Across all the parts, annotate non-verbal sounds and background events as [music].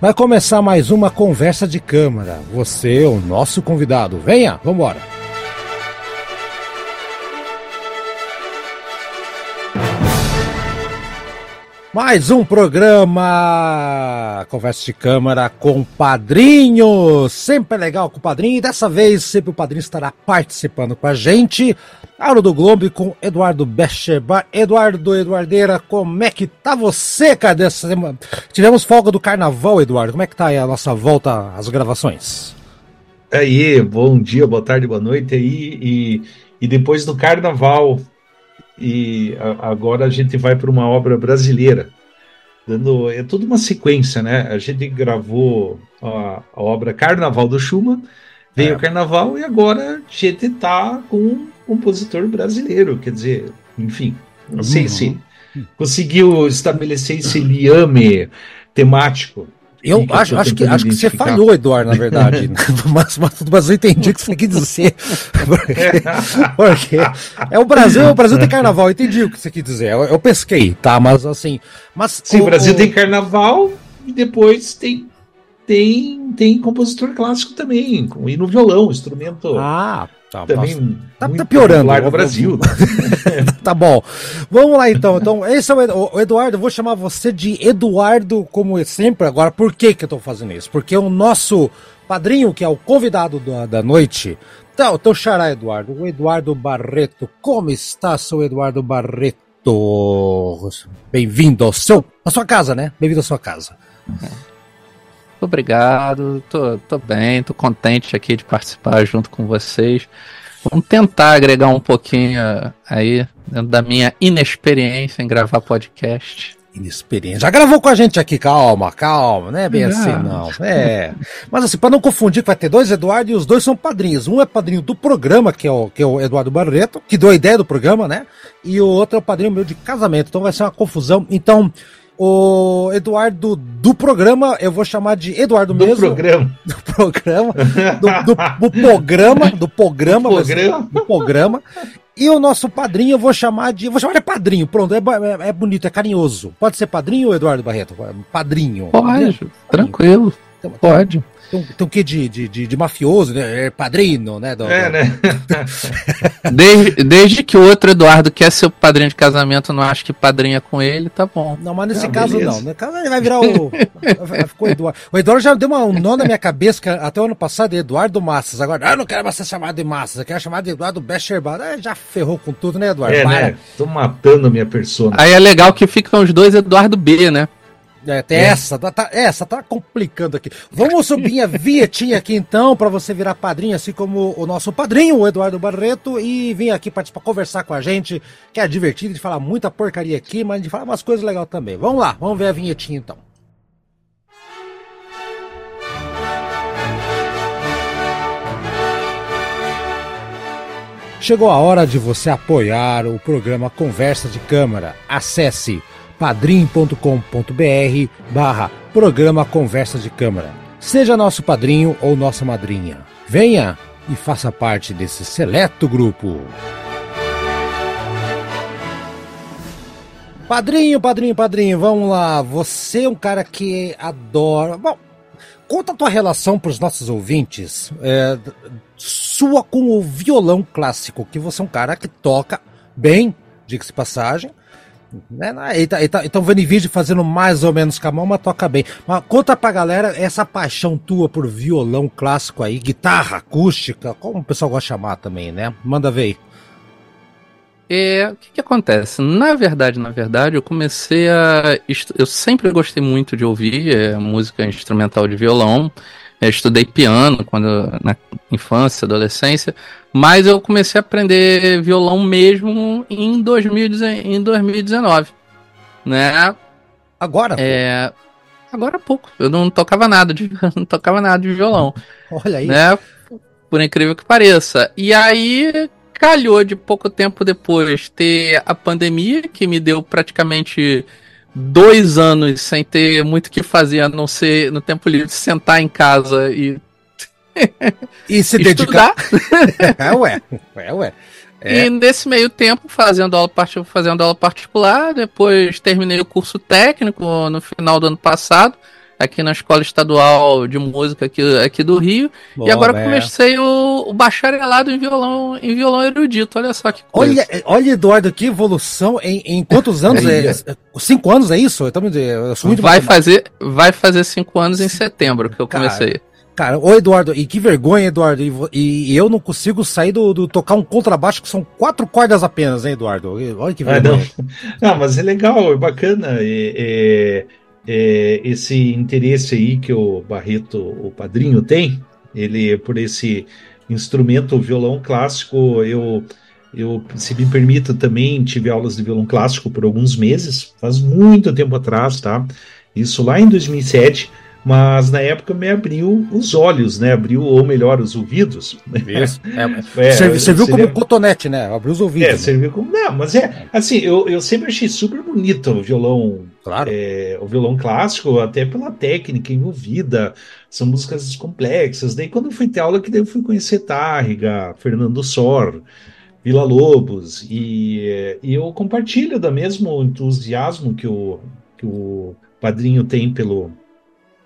Vai começar mais uma conversa de câmara. Você, o nosso convidado. Venha, vambora. Mais um programa Conversa de Câmara com Padrinho. Sempre é legal com o Padrinho. E dessa vez, sempre o Padrinho estará participando com a gente. Aula do Globo com Eduardo Becherbar. Eduardo Eduardeira, como é que tá você, cadê essa semana? Tivemos folga do Carnaval, Eduardo. Como é que tá aí a nossa volta às gravações? Aí, bom dia, boa tarde, boa noite aí. E, e depois do Carnaval, e a, agora a gente vai para uma obra brasileira. Dando, é tudo uma sequência, né? A gente gravou a, a obra Carnaval do Schumann, veio é. o Carnaval e agora a gente está com um compositor brasileiro. Quer dizer, enfim, não sei uhum. se conseguiu estabelecer esse liame temático eu acho, acho, que, acho que você falhou, Eduardo, na verdade. [laughs] [laughs] mas, mas, mas eu entendi o que você quis dizer. [laughs] Porque, porque é o Brasil, o Brasil tem carnaval, eu entendi o que você quis dizer. Eu, eu pesquei, tá? Mas assim. Mas, Sim, o, Brasil o... tem carnaval e depois tem tem, tem compositor clássico também, e no violão, instrumento. Ah, Tá, também tá, tá piorando no Brasil. [laughs] tá bom. Vamos lá então. Então, esse é o Eduardo. Eu vou chamar você de Eduardo, como sempre. Agora, por que, que eu tô fazendo isso? Porque o nosso padrinho, que é o convidado da, da noite, então, o teu xará, Eduardo, o Eduardo Barreto. Como está, seu Eduardo Barreto? Bem-vindo ao seu, à sua casa, né? Bem-vindo à sua casa. Obrigado, tô, tô bem, tô contente aqui de participar junto com vocês. Vamos tentar agregar um pouquinho aí dentro da minha inexperiência em gravar podcast. Inexperiência. Já gravou com a gente aqui, calma, calma, não é bem assim, não. É. Mas assim, para não confundir, vai ter dois Eduardo e os dois são padrinhos. Um é padrinho do programa, que é o, que é o Eduardo Barreto, que deu a ideia do programa, né? E o outro é o padrinho meu de casamento. Então vai ser uma confusão. Então, o Eduardo do programa, eu vou chamar de Eduardo do mesmo. Programa. [laughs] Do programa. Do, do, do programa. Do programa. Do programa. Do programa. E o nosso padrinho eu vou chamar de. vou chamar de padrinho, pronto, é, é, é, bonito, é carinhoso. Pode ser padrinho, Eduardo Barreto? Padrinho. Pode, tranquilo. Então, pode. Tem, tem o que de, de, de, de, mafioso, né? É padrino, né? Do, é, né? [laughs] desde, desde que o outro Eduardo quer ser o padrinho de casamento, não acho que padrinha com ele, tá bom. Não, mas nesse ah, caso beleza. não. Nesse caso ele vai virar o. ficou Eduardo. O Eduardo já deu uma, um nó na minha cabeça que até o ano passado é Eduardo Massas. Agora, ah, eu não quero mais ser chamado de Massas, eu quero chamar de Eduardo Becherbar. Ah, já ferrou com tudo, né, Eduardo? É, né? Tô matando minha persona. Aí é legal que ficam os dois Eduardo B, né? É, tem é. essa, tá, tá, essa tá complicando aqui. Vamos subir a vietinha aqui então, para você virar padrinho, assim como o nosso padrinho, o Eduardo Barreto, e vir aqui participar, conversar com a gente, que é divertido de falar muita porcaria aqui, mas de falar umas coisas legais também. Vamos lá, vamos ver a vinhetinha então. Chegou a hora de você apoiar o programa Conversa de Câmara. Acesse padrim.com.br barra programa Conversa de Câmara. Seja nosso padrinho ou nossa madrinha. Venha e faça parte desse seleto grupo. Padrinho, padrinho, padrinho, vamos lá. Você é um cara que adora. Bom, conta a tua relação para os nossos ouvintes. É, sua com o violão clássico, que você é um cara que toca bem, diga-se passagem. Né? Então, vendo vídeo fazendo mais ou menos com a mão, mas toca bem. Mas conta pra galera essa paixão tua por violão clássico aí, guitarra acústica, como o pessoal gosta de chamar também, né? Manda ver aí. É, o que, que, acontece? Na verdade, na verdade, eu comecei a. Eu sempre gostei muito de ouvir é, música instrumental de violão. Eu estudei piano quando na infância, adolescência, mas eu comecei a aprender violão mesmo em, 2000, em 2019, né? Agora? É, agora há pouco. Eu não tocava nada de [laughs] não tocava nada de violão. Olha aí. Né? Por incrível que pareça. E aí calhou de pouco tempo depois ter a pandemia que me deu praticamente dois anos sem ter muito o que fazer, a não ser no tempo livre sentar em casa e. [laughs] e se dedicar. [laughs] é, ué. É, ué. É. E nesse meio tempo, fazendo aula, fazendo aula particular, depois terminei o curso técnico no final do ano passado. Aqui na Escola Estadual de Música aqui, aqui do Rio. Boa, e agora né? comecei o, o, bacharelado em violão, em violão erudito. Olha só que coisa. Olha, olha Eduardo, que evolução em, em quantos anos? é, é, cinco anos, é isso? Eu, eu sou muito vai fazer, vai fazer cinco anos em setembro que eu comecei. Cara, Cara, ô Eduardo, e que vergonha, Eduardo. E, e eu não consigo sair do, do, tocar um contrabaixo que são quatro cordas apenas, hein, Eduardo? Olha que vergonha. Ah, não. não. mas é legal, é bacana. É, é, é, esse interesse aí que o Barreto, o padrinho, tem, ele por esse instrumento, o violão clássico, eu. Eu, se me permita, também tive aulas de violão clássico por alguns meses, faz muito tempo atrás, tá? Isso lá em 2007 mas na época me abriu os olhos, né? Abriu, ou melhor, os ouvidos. Isso. [laughs] É, é, serviu, serviu como seria... cotonete, né? Abriu os ouvidos. É, né? serviu como. Não, mas é assim, eu, eu sempre achei super bonito o violão. Claro. É, o violão clássico, até pela técnica envolvida. São músicas complexas. Daí, quando eu fui ter aula, que daí eu fui conhecer Tárrega, Fernando Sor. Vila Lobos, e, e eu compartilho da mesmo entusiasmo que o, que o padrinho tem pelo,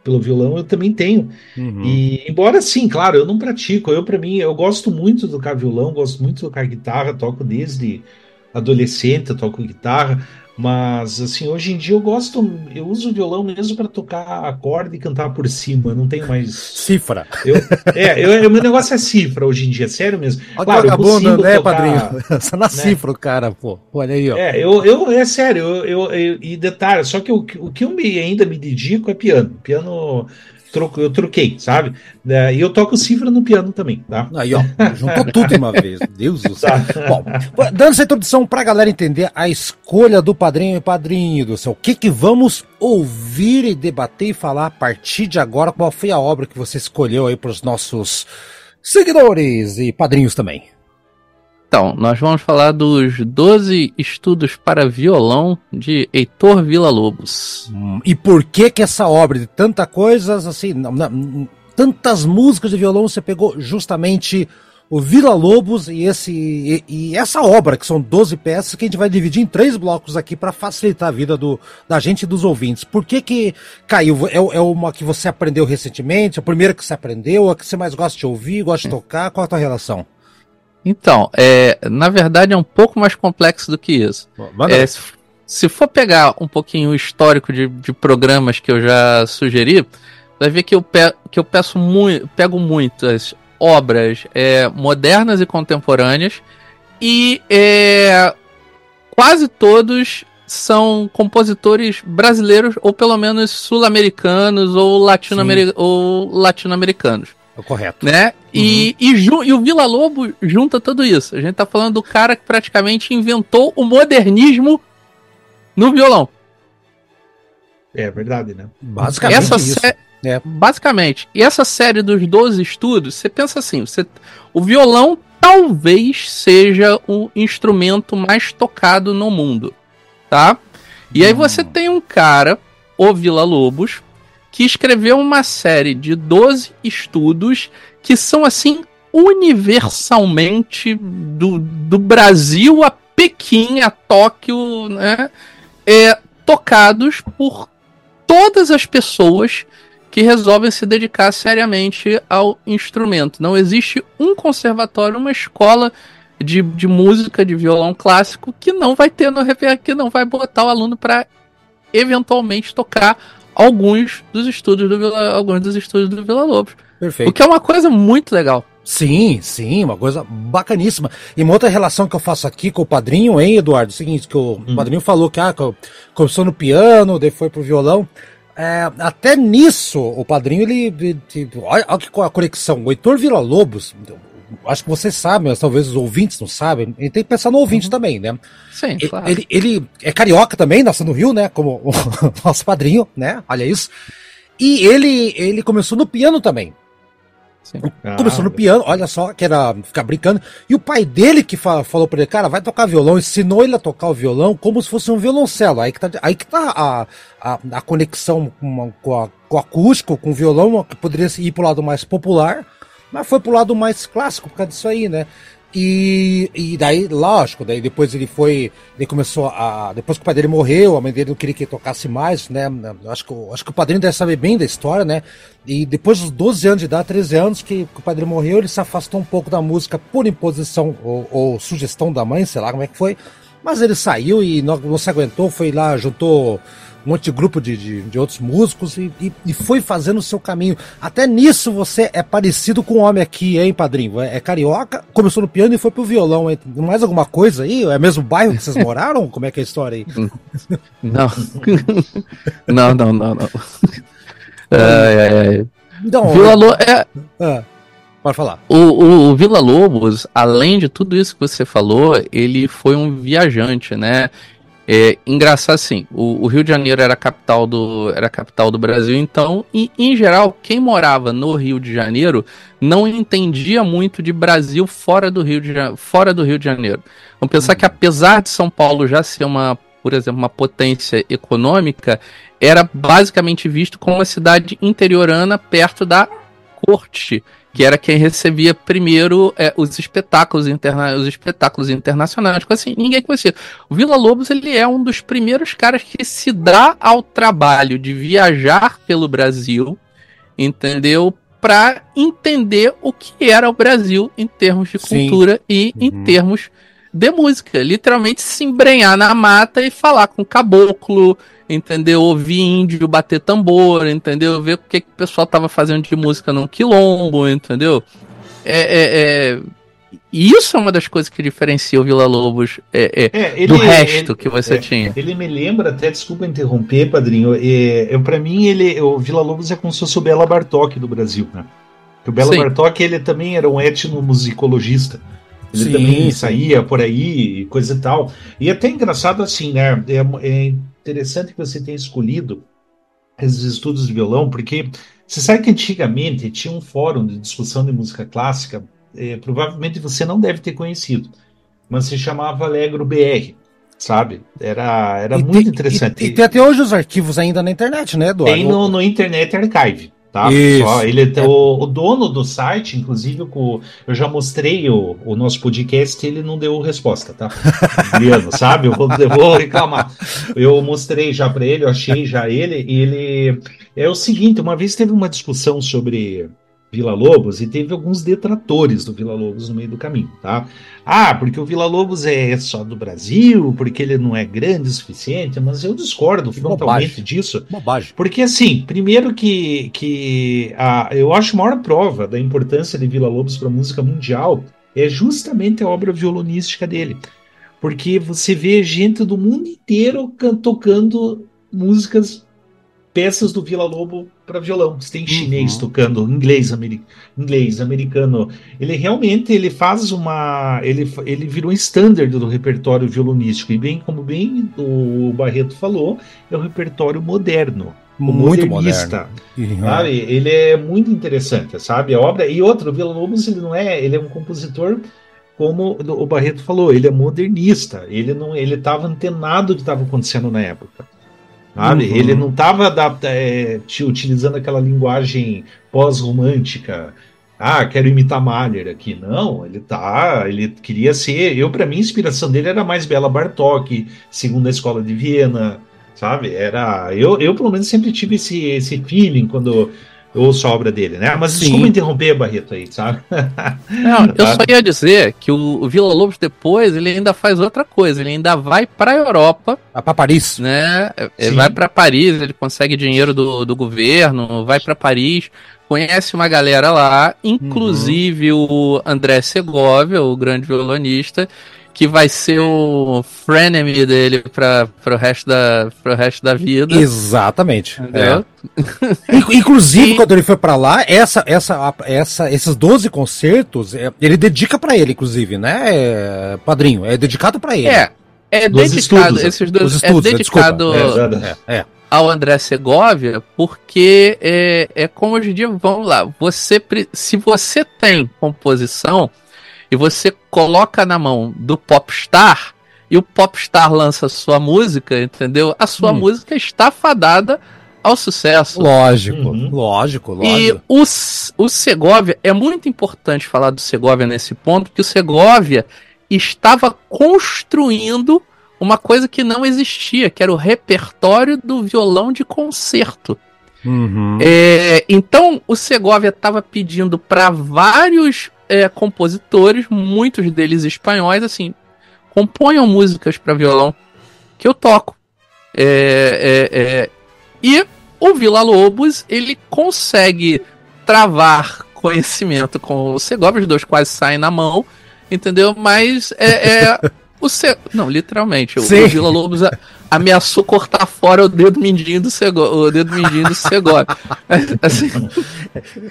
pelo violão, eu também tenho. Uhum. E embora sim, claro, eu não pratico. Eu para mim, eu gosto muito de tocar violão, gosto muito de tocar guitarra, toco desde adolescente, toco guitarra, mas, assim, hoje em dia eu gosto, eu uso o violão mesmo para tocar acorde e cantar por cima, não tenho mais. Cifra. Eu, é, eu, meu negócio é cifra hoje em dia, sério mesmo. Olha claro, eu consigo né, tocar, padrinho? Só na né? cifra o cara, pô. Olha aí, ó. É, eu, eu, é sério, eu, eu, eu e detalhe, só que o, o que eu me, ainda me dedico é piano. Piano troco, eu troquei, sabe? É, e eu toco cifra no piano também, tá? Aí, ó, juntou tudo de uma vez. [laughs] Deus do céu. Tá. Bom, dando essa introdução pra galera entender a escolha do padrinho e padrinho do céu, o que que vamos ouvir e debater e falar a partir de agora? Qual foi a obra que você escolheu aí pros nossos seguidores e padrinhos também? Então, nós vamos falar dos 12 estudos para violão de Heitor Villa-Lobos. Hum, e por que que essa obra de tanta coisas, assim, não, não, tantas músicas de violão, você pegou justamente o Villa-Lobos e, esse, e, e, essa obra, que são 12 peças, que a gente vai dividir em três blocos aqui para facilitar a vida do, da gente e dos ouvintes. Por que que caiu? É, é uma que você aprendeu recentemente? A primeira que você aprendeu? A que você mais gosta de ouvir, gosta de tocar? Qual é a tua relação? Então, é, na verdade é um pouco mais complexo do que isso. É, se, se, for pegar um pouquinho o histórico de, de, programas que eu já sugeri, vai ver que eu, pe que eu peço mu pego muitas obras é, modernas e contemporâneas e é, quase todos são compositores brasileiros ou pelo menos sul-americanos ou latino-americanos. Latino correto. Né? Uhum. E, e, e, o Vila Lobo junta tudo isso. A gente tá falando do cara que praticamente inventou o modernismo no violão. É verdade, né? Basicamente essa isso. É. Basicamente. E essa série dos 12 estudos, você pensa assim, você, o violão talvez seja o instrumento mais tocado no mundo, tá? E aí você hum. tem um cara, o Vila Lobos, que escreveu uma série de 12 estudos que são assim universalmente do, do Brasil a Pequim, a Tóquio, né, é, tocados por todas as pessoas que resolvem se dedicar seriamente ao instrumento. Não existe um conservatório, uma escola de, de música, de violão clássico, que não vai ter no que não vai botar o aluno para eventualmente tocar alguns dos estudos do Vila, alguns dos estudos do Vila Lobos. Perfeito. O que é uma coisa muito legal. Sim, sim, uma coisa bacaníssima. E uma outra relação que eu faço aqui com o padrinho, hein, Eduardo? É o seguinte, que o hum. padrinho falou que ah, começou no piano, depois foi pro violão. É, até nisso, o padrinho, ele. ele olha, olha que a conexão. O Heitor Vila Lobos, acho que vocês sabem, mas talvez os ouvintes não sabem. Ele tem que pensar no ouvinte uhum. também, né? Sim, ele, claro. Ele, ele é carioca também, nasceu no Rio, né? Como o [laughs] nosso padrinho, né? Olha isso. E ele, ele começou no piano também. Sim. Começou ah, no piano, olha só, que era ficar brincando. E o pai dele que fa falou pra ele, cara, vai tocar violão, ensinou ele a tocar o violão como se fosse um violoncelo. Aí que tá, aí que tá a, a, a conexão com, com, a, com o acústico, com o violão, que poderia ir pro lado mais popular, mas foi pro lado mais clássico por causa disso aí, né? E, e daí, lógico, daí depois ele foi. Ele começou a. Depois que o pai dele morreu, a mãe dele não queria que ele tocasse mais, né? Acho que, acho que o padrinho deve saber bem da história, né? E depois dos 12 anos de idade, 13 anos que, que o padrinho morreu, ele se afastou um pouco da música por imposição ou, ou sugestão da mãe, sei lá como é que foi. Mas ele saiu e não, não se aguentou, foi lá, juntou um monte de grupo de, de, de outros músicos e, e, e, foi fazendo o seu caminho. Até nisso você é parecido com o homem aqui, hein, padrinho? É, é, carioca, começou no piano e foi pro violão. Hein? Mais alguma coisa aí? É mesmo bairro que vocês [laughs] moraram? Como é que é a história aí? [laughs] Não. não, não, não, não. É, é, então, Vila Lo... é... Pode falar. O, o, o Vila Lobos, além de tudo isso que você falou, ele foi um viajante, né? É engraçado assim, o, o, Rio de Janeiro era a capital do, era capital do Brasil, então, e, em geral, quem morava no Rio de Janeiro não entendia muito de Brasil fora do Rio de, fora do Rio de Janeiro. Vamos pensar uhum. que apesar de São Paulo já ser uma, por exemplo, uma potência econômica, era basicamente visto como uma cidade interiorana perto da corte que era quem recebia primeiro é, os espetáculos interna os espetáculos internacionais, tipo assim, ninguém conhecia. O Vila Lobos ele é um dos primeiros caras que se dá ao trabalho de viajar pelo Brasil, entendeu? Para entender o que era o Brasil em termos de Sim. cultura e uhum. em termos de música. Literalmente se embrenhar na mata e falar com caboclo, entendeu? Ouvir índio bater tambor, entendeu? Ver o que, que o pessoal tava fazendo de música no quilombo, entendeu? É, é, é... Isso é uma das coisas que diferencia o Vila Lobos é, é, é ele, do resto ele, que você é, tinha. Ele me lembra, até desculpa interromper, padrinho. É, para mim, ele, o Vila Lobos é como se fosse o Bela Bartok do Brasil, né? o Bela Sim. Bartok ele também era um etnomusicologista. Ele sim, também sim. saía por aí, coisa e tal. E até engraçado assim, né? É, é interessante que você tenha escolhido esses estudos de violão, porque você sabe que antigamente tinha um fórum de discussão de música clássica, é, provavelmente você não deve ter conhecido, mas se chamava Alegro BR, sabe? Era, era e muito tem, interessante. E, e, tem até hoje os arquivos ainda na internet, né, Eduardo? Tem no, no Internet Archive tá? Só, ele é. o, o, dono do site, inclusive, com, eu já mostrei o, o nosso podcast, ele não deu resposta, tá? [laughs] Adriano, sabe? Eu vou, eu vou reclamar. Eu mostrei já para ele, eu achei já ele, e ele é o seguinte, uma vez teve uma discussão sobre Vila Lobos e teve alguns detratores do Vila Lobos no meio do caminho, tá? Ah, porque o Vila Lobos é só do Brasil, porque ele não é grande o suficiente, mas eu discordo frontalmente disso. Bobagem. Porque assim, primeiro que, que a, eu acho a maior prova da importância de Vila Lobos para a música mundial é justamente a obra violonística dele. Porque você vê gente do mundo inteiro tocando músicas peças do Vila Lobo para violão. Você tem chinês uhum. tocando, inglês, ameri inglês, americano. Ele realmente ele faz uma, ele, ele virou um standard do repertório violonístico e bem como bem o Barreto falou, é um repertório moderno. Muito modernista, uhum. sabe? Ele é muito interessante, sabe? A obra e outro, o Vila Lobos ele não é, ele é um compositor como o Barreto falou, ele é modernista. Ele não, ele estava antenado do que estava acontecendo na época. Sabe? Uhum. Ele não estava é, utilizando aquela linguagem pós-romântica. Ah, quero imitar Mahler aqui. Não, ele tá. Ele queria ser. Eu, para mim, a inspiração dele era mais Bela Bartok, segundo a escola de Viena, sabe? Era. Eu, eu pelo menos, sempre tive esse, esse feeling quando eu ouço a obra dele, né? Mas Sim. desculpa interromper, Barreto, aí, sabe? Não, eu [laughs] só ia dizer que o, Vila Lobos depois, ele ainda faz outra coisa, ele ainda vai pra Europa. Vai pra Paris. Né? Ele vai para Paris, ele consegue dinheiro do, do governo, vai para Paris, conhece uma galera lá, inclusive uhum. o André Segovia, o grande violonista, que vai ser o frenemy dele para o resto da pro resto da vida. Exatamente. É. [laughs] Inclusive, e... quando ele foi para lá, essa, essa, essa, esses 12 concertos, é, ele dedica para ele, inclusive, né, padrinho? É dedicado para ele. É. É dedicado, estudos, esses dois, é estudos, é dedicado é, é, ao André Segovia, porque é, é como hoje em dia, vamos lá, você, se você tem composição, e você coloca na mão do popstar e o popstar lança sua música, entendeu? A sua hum. música está fadada ao sucesso. Lógico, uhum. lógico, lógico. E o, o Segovia, é muito importante falar do Segovia nesse ponto, porque o Segovia estava construindo uma coisa que não existia, que era o repertório do violão de concerto. Uhum. É, então o Segovia estava pedindo para vários é, compositores, muitos deles espanhóis, assim, componham músicas para violão que eu toco. É, é, é, e o Vila Lobos ele consegue travar conhecimento com o Segovia, os dois quase saem na mão, entendeu? Mas é, é [laughs] o Se... Não, literalmente. O, o Vila Lobos ameaçou cortar fora o dedo mindinho do Segovia. O dedo mindinho do Segovia. [laughs] assim...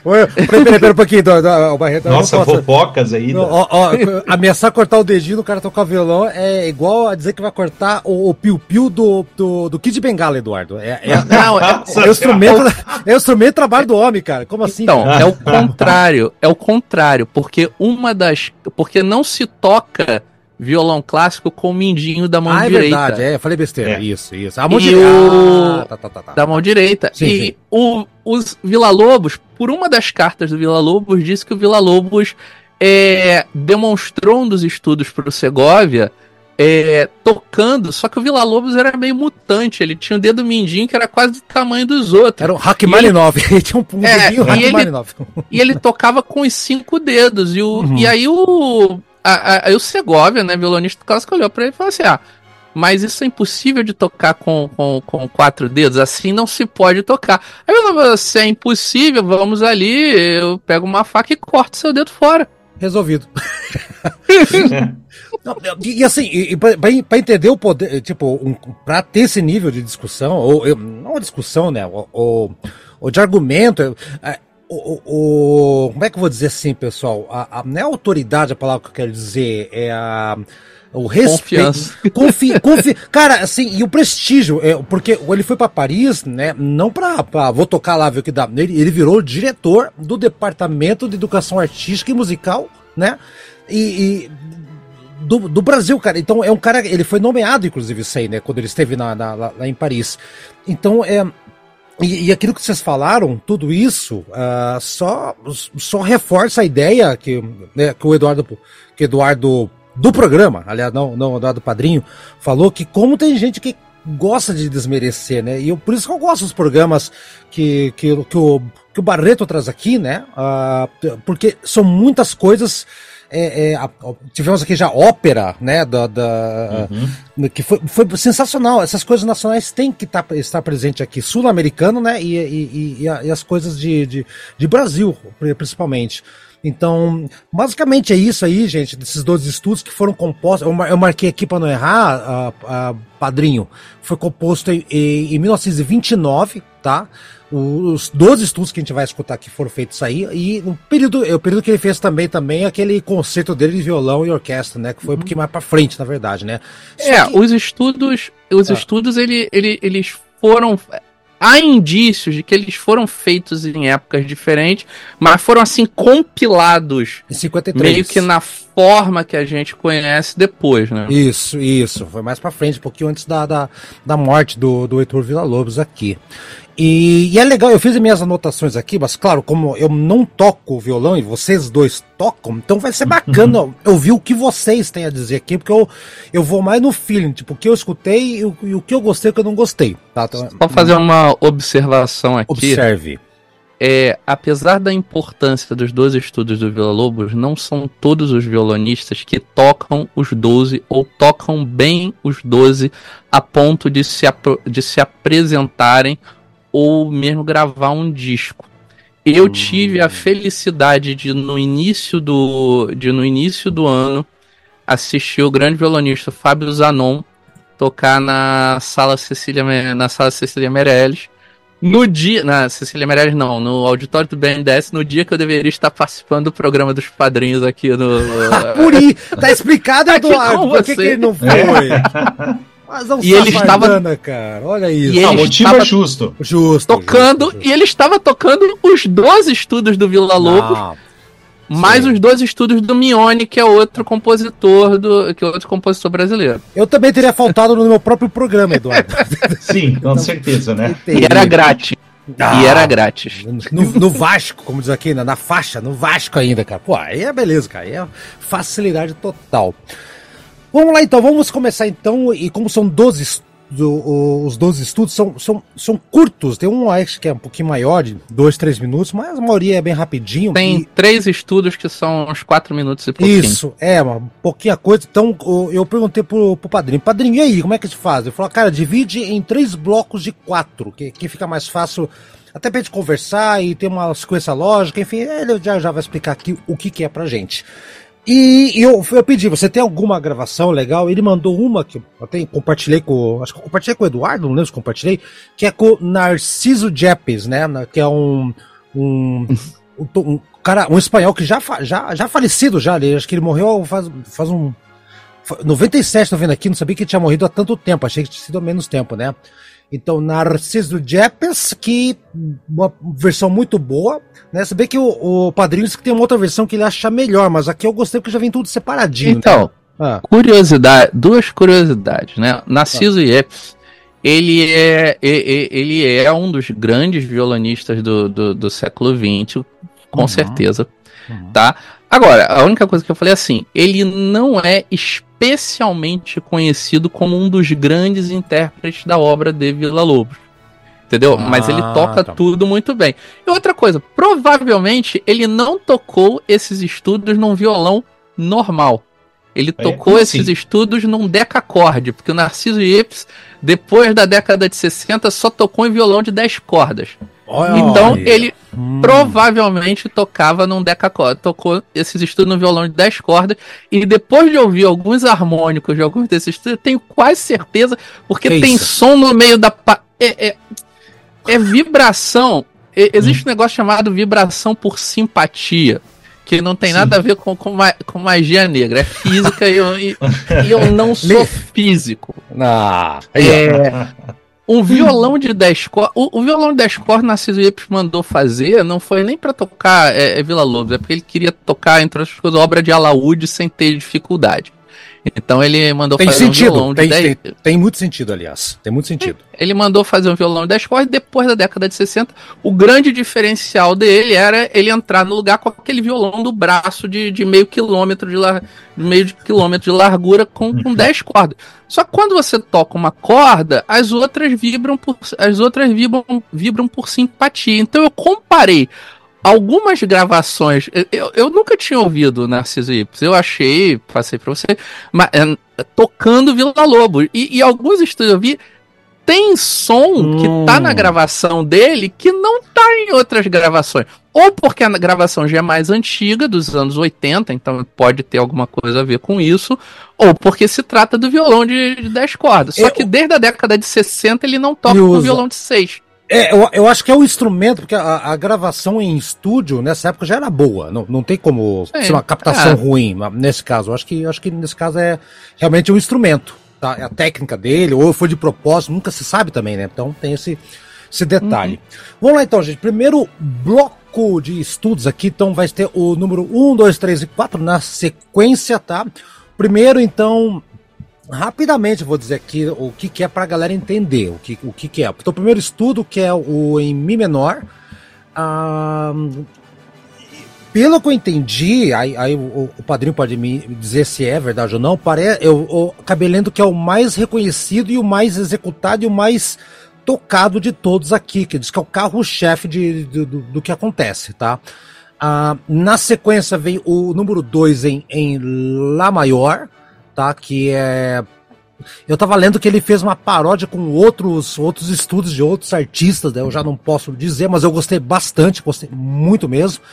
Peraí, peraí, um pouquinho, do, do, Barreto. Nossa, fofocas aí. Não, ó, ó, ameaçar cortar o dedinho do cara tocar violão é igual a dizer que vai cortar o piu-piu do, do, do Kid Bengala, Eduardo. É, é, [laughs] não, é, é, o instrumento, é o instrumento de trabalho do homem, cara. Como assim? Então, cara? é o contrário. É o contrário. Porque uma das. Porque não se toca violão clássico com o mindinho da mão ah, é direita. Ah, é verdade, é, falei besteira. É. Isso, isso. A mão direita. O... Ah, tá, tá, tá, tá, da mão direita. Sim, e sim. O, os Vila Lobos, por uma das cartas do Vila Lobos, disse que o Vila Lobos é, demonstrou um dos estudos para o Segovia é, tocando, só que o Vila Lobos era meio mutante, ele tinha o um dedo mindinho que era quase do tamanho dos outros. Era um Rachmaninov, ele, [laughs] ele tinha um, um é, dedinho Rachmaninov. E ele tocava com os cinco dedos, e, o, uhum. e aí o, Aí o Segovia, né, violonista clássico, olhou pra ele e falou assim: ah, mas isso é impossível de tocar com, com, com quatro dedos, assim não se pode tocar. Aí eu falei, se é impossível, vamos ali, eu pego uma faca e corto seu dedo fora. Resolvido. [laughs] não, e assim, e, para entender o poder, tipo, um, para ter esse nível de discussão, ou não discussão, né, ou, ou de argumento, é, o, o, como é que eu vou dizer assim, pessoal? A, a, não é a autoridade a palavra que eu quero dizer, é a o respeito, confi, confi, cara, assim, e o prestígio, é, porque ele foi para Paris, né, não para vou tocar lá ver o que dá, ele, ele virou diretor do departamento de educação artística e musical, né, e, e do, do, Brasil, cara. Então é um cara, ele foi nomeado, inclusive, isso aí, né, quando ele esteve na, na, lá em Paris. Então é e, e, aquilo que vocês falaram, tudo isso, uh, só, só reforça a ideia que, né, que o Eduardo, que Eduardo do programa, aliás, não, não, Eduardo Padrinho, falou que como tem gente que gosta de desmerecer, né? E eu, por isso que eu gosto dos programas que, que, que, o, que o Barreto traz aqui, né? Uh, porque são muitas coisas é, é, a, tivemos aqui já ópera, né? Da, da uhum. que foi, foi sensacional. Essas coisas nacionais têm que tá, estar presente aqui, sul-americano, né? E, e, e, e, as coisas de, de, de Brasil, principalmente. Então, basicamente é isso aí, gente, desses dois estudos que foram compostos. Eu, marquei aqui para não errar, a, padrinho. Foi composto em, em 1929, tá? Os 12 estudos que a gente vai escutar aqui foram feitos aí, e no período, é o período que ele fez também, também aquele conceito dele de violão e orquestra, né? Que foi um pouquinho mais para frente, na verdade, né? Só é, que... os estudos, os ah. estudos ele, ele, eles foram há indícios de que eles foram feitos em épocas diferentes, mas foram assim compilados em 53. meio que na forma que a gente conhece depois, né? Isso, isso. Foi mais para frente, um pouquinho antes da, da, da morte do, do Heitor Villa-Lobos aqui. E, e, é legal, eu fiz minhas anotações aqui, mas claro, como eu não toco violão e vocês dois tocam, então vai ser bacana uhum. ouvir o que vocês têm a dizer aqui, porque eu, eu vou mais no feeling, tipo, o que eu escutei e o, e o que eu gostei e o que eu não gostei. Tá? Então, Só fazer uma observação aqui. Observe. É, apesar da importância dos 12 estudos do Vila Lobos, não são todos os violonistas que tocam os 12 ou tocam bem os 12 a ponto de se, de se apresentarem ou mesmo gravar um disco. Eu hum. tive a felicidade de no início do de no início do ano assistir o grande violonista Fábio Zanon tocar na sala Cecília na sala Cecília Meirelles. No dia, na Cecília Meirelles não, no auditório do BNDES, no dia que eu deveria estar participando do programa dos padrinhos aqui no. [laughs] Por aí, tá explicado, Eduardo, por que, que ele não foi? [laughs] Mas não e ele estava cara. Olha isso. E ele ah, motivo estava é justo. Justo. Tocando justo, justo. e ele estava tocando os 12 estudos do Vila Lobos. mais os dois estudos do Mione, que é outro compositor do que é outro compositor brasileiro. Eu também teria faltado no meu próprio programa, Eduardo. [laughs] Sim, com certeza, né? E era grátis. Ah, e era grátis. No, no, Vasco, como diz aqui, na, na, faixa, no Vasco ainda, cara. Pô, aí é beleza, cara. Aí é facilidade total. Vamos lá então, vamos começar então. E como são 12 do, os 12 estudos são, são, são curtos. Tem um acho que é um pouquinho maior, de 2, 3 minutos, mas a maioria é bem rapidinho. Tem e... três estudos que são uns 4 minutos e pouquinho. Isso, é, uma pouquinha coisa. Então eu perguntei pro, pro padrinho, padrinho, e aí, como é que se faz? Ele falou, cara, divide em três blocos de quatro, que, que fica mais fácil até pra gente conversar e ter uma sequência lógica, enfim, ele já, já vai explicar aqui o que, que é pra gente. E eu, eu pedi, você tem alguma gravação legal? Ele mandou uma que eu até compartilhei com. Acho que eu compartilhei com o Eduardo, não lembro se compartilhei, que é com Narciso Jepes, né? Que é um. Um, um, um cara, um espanhol que já, já, já falecido já, ele, acho que ele morreu faz, faz um. 97, tô vendo aqui, não sabia que ele tinha morrido há tanto tempo, achei que tinha sido há menos tempo, né? Então, Narciso Jepes, que uma versão muito boa, né? Você vê que o, o Padrinho que tem uma outra versão que ele acha melhor, mas aqui eu gostei porque já vem tudo separadinho. Então, né? ah. curiosidade, duas curiosidades, né? Narciso ah. Jepes, ele é, ele é um dos grandes violonistas do, do, do século XX, com uhum. certeza, uhum. tá? Agora, a única coisa que eu falei é assim, ele não é especialmente conhecido como um dos grandes intérpretes da obra de Vila Lobos. Entendeu? Ah, Mas ele toca tá. tudo muito bem. E outra coisa, provavelmente ele não tocou esses estudos num violão normal. Ele é, tocou esses assim? estudos num decacorde, porque o Narciso Yepes, depois da década de 60, só tocou em violão de 10 cordas. Olha, então olha. ele hum. provavelmente tocava num decacorde, tocou esses estudos no violão de 10 cordas e depois de ouvir alguns harmônicos de alguns desses estudos, eu tenho quase certeza, porque que tem isso? som no meio da é, é, é vibração. É, existe hum. um negócio chamado vibração por simpatia que não tem Sim. nada a ver com, com, com, magia negra, é física e, eu, e, e eu não sou [laughs] físico. Ah, é, [laughs] um violão de 10 cordas. O, o, violão de 10 cordas Narciso Yepes mandou fazer não foi nem para tocar é, é, Vila Lobos, é porque ele queria tocar, entre outras coisas, obra de alaúde sem ter dificuldade. Então ele mandou tem fazer sentido, um violão de tem, 10... tem, tem, muito sentido, aliás. Tem muito sentido. Ele mandou fazer um violão de 10 cordas depois da década de 60. O grande diferencial dele era ele entrar no lugar com aquele violão do braço de, de meio quilômetro de, lar... meio de quilômetro de largura com, com 10 uhum. cordas. Só que quando você toca uma corda, as outras vibram por, as outras vibram, vibram por simpatia. Então eu comparei algumas gravações. Eu, eu nunca tinha ouvido Narciso Ips. Eu achei, passei pra você, mas, é, tocando Vila Lobo. E, e, alguns estúdios eu vi. Tem som hum. que tá na gravação dele que não tá em outras gravações. Ou porque a gravação já é mais antiga, dos anos 80, então pode ter alguma coisa a ver com isso. Ou porque se trata do violão de, de 10 cordas. Só eu... que desde a década de 60 ele não toca com violão de 6. É, eu, eu, acho que é o instrumento, porque a, a, gravação em estúdio nessa época já era boa. Não, não tem como Sim, ser uma captação é. ruim nesse caso. Eu acho que, eu acho que nesse caso é realmente um instrumento. Tá? É a técnica dele, ou foi de propósito, nunca se sabe também, né? Então tem esse, esse detalhe. Uhum. Vamos lá então, gente. Primeiro bloco de estudos aqui, então vai ter o número 1, 2, 3 e 4 na sequência, tá? Primeiro, então, rapidamente vou dizer aqui o que, que é para a galera entender o que, o que, que é. Então, o primeiro estudo, que é o em Mi menor, ah, pelo que eu entendi, aí, aí o, o, padrinho pode me dizer se é verdade ou não, pare, eu, eu acabei lendo que é o mais reconhecido e o mais executado e o mais tocado de todos aqui, que diz que é o carro-chefe de, de, do, do que acontece, tá? Ah, na sequência vem o número 2 em, em Lá maior, tá? Que é eu tava lendo que ele fez uma paródia com outros outros estudos de outros artistas, né? eu já não posso dizer, mas eu gostei bastante, gostei muito mesmo.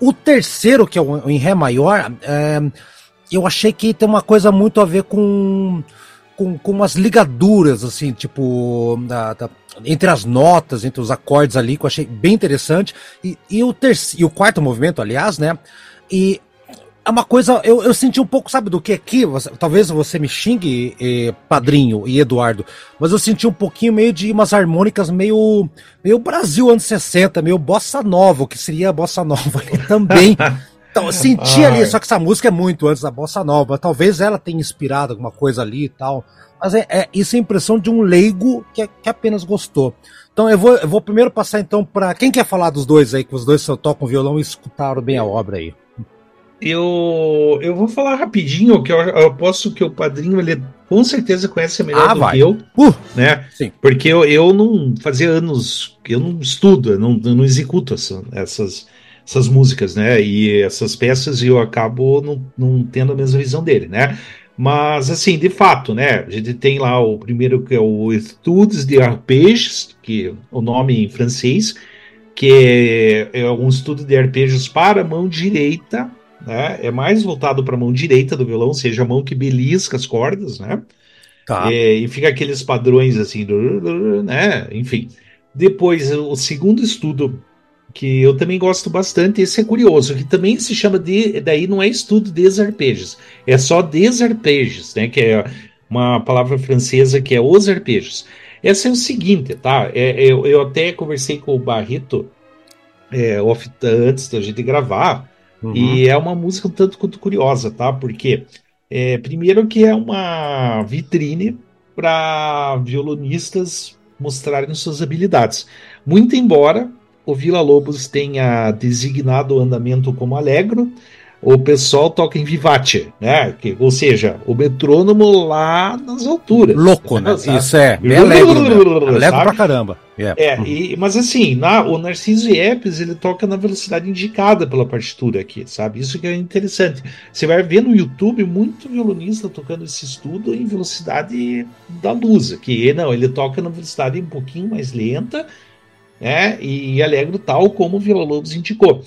O terceiro, que é o em Ré maior, é, eu achei que tem uma coisa muito a ver com, com, com umas ligaduras, assim, tipo, da, da, entre as notas, entre os acordes ali, que eu achei bem interessante. E, e, o, terceiro, e o quarto movimento, aliás, né? E é uma coisa, eu, eu senti um pouco, sabe do que aqui? Você, talvez você me xingue, eh, padrinho e Eduardo, mas eu senti um pouquinho meio de umas harmônicas meio, meio Brasil anos 60, meio bossa nova, o que seria bossa nova ali [laughs] também. Então, eu senti ali, só que essa música é muito antes da Bossa Nova. Talvez ela tenha inspirado alguma coisa ali e tal. Mas é, é isso é a impressão de um leigo que, que apenas gostou. Então eu vou, eu vou primeiro passar então para quem quer falar dos dois aí, que os dois tocam violão e escutaram bem a obra aí. Eu, eu vou falar rapidinho, que eu, eu posso que o padrinho ele com certeza conhece melhor Ah, do vai. que eu, Uh, né? Sim. Porque eu, eu não fazia anos que eu não estudo, eu não, eu não executo essa- essas, essas músicas, né? E essas peças e eu acabo não, não tendo a mesma visão dele, né? Mas assim, de fato, né? A gente tem lá o primeiro que é o Etudes de Arpejos, que o nome em francês, que é, é um estudo de arpejos para a mão direita, né? É mais voltado para a mão direita do violão, ou seja, a mão que belisca as cordas, né? tá. É, e fica aqueles padrões assim, né? Enfim. Depois, o segundo estudo que eu também gosto bastante, esse é curioso, que também se chama de, daí não é estudo des arpejos, é só des arpejos, né? Que é uma palavra francesa que é os arpejos. Essa é o seguinte, tá? É, eu, eu até conversei com o Barreto é, off- antes da gente gravar, Uhum. e é uma música um tanto quanto curiosa, tá? Porque, é, primeiro, que é uma vitrine para violonistas mostrarem suas habilidades. Muito embora o Vila Lobos tenha designado o andamento como alegro, o pessoal toca em vivace, né? Que, ou seja, o metrônomo lá nas alturas. Louco, né? [laughs] Sabe? Isso é, bem alegre. Né? [laughs] Alegre pra caramba. É. É, e- mas assim, na- o Narciso Yepes, ele toca na velocidade indicada pela partitura aqui, sabe? Isso que é interessante. Você vai ver no YouTube muito violonista tocando esse estudo em velocidade da luz aqui. E Não, ele toca na velocidade um pouquinho mais lenta, né? E alegro tal como o Vila Lobos indicou.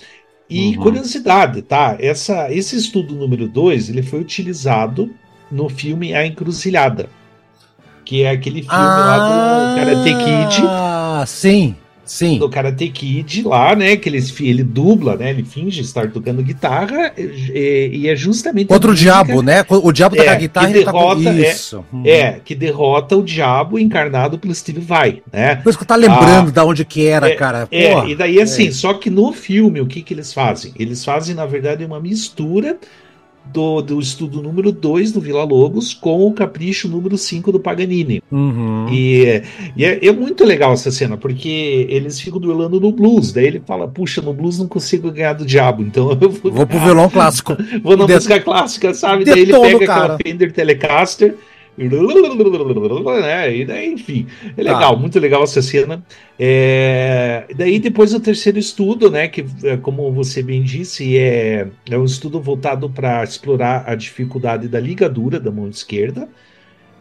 E Uhum. curiosidade, tá? Essa, esse estudo número 2, ele foi utilizado no filme A Encruzilhada, que é aquele filme lá do Karate Kid Ah, sim, sim. do Karate Kid lá, né? Que ele, ele dubla, né? Ele finge estar tocando guitarra e, e é justamente. Contra o diabo, né? O diabo tá É, com a guitarra que e ele tá com derrota, é, isso. Uhum. É, que derrota o diabo encarnado pelo Steve Vai, né? Por isso que eu tá lembrando da onde que era, cara. É, e daí assim, só que no filme, o que que eles fazem? Eles fazem, na verdade, uma mistura do, do estudo número 2 do Vila Lobos com o capricho número 5 do Paganini. Uhum. E, e é, é muito legal essa cena, porque eles ficam duelando no blues. Daí ele fala: Puxa, no blues não consigo ganhar do diabo, então [laughs] eu vou, Vou pro violão [laughs] clássico. vou na música clássica, sabe? Daí ele pega aquela. Fender Telecaster. Né? E daí, enfim, é Tá. legal, muito legal essa cena. É, daí depois o terceiro estudo, né, que é, como você bem disse, é, é um estudo voltado para explorar a dificuldade da ligadura da mão esquerda,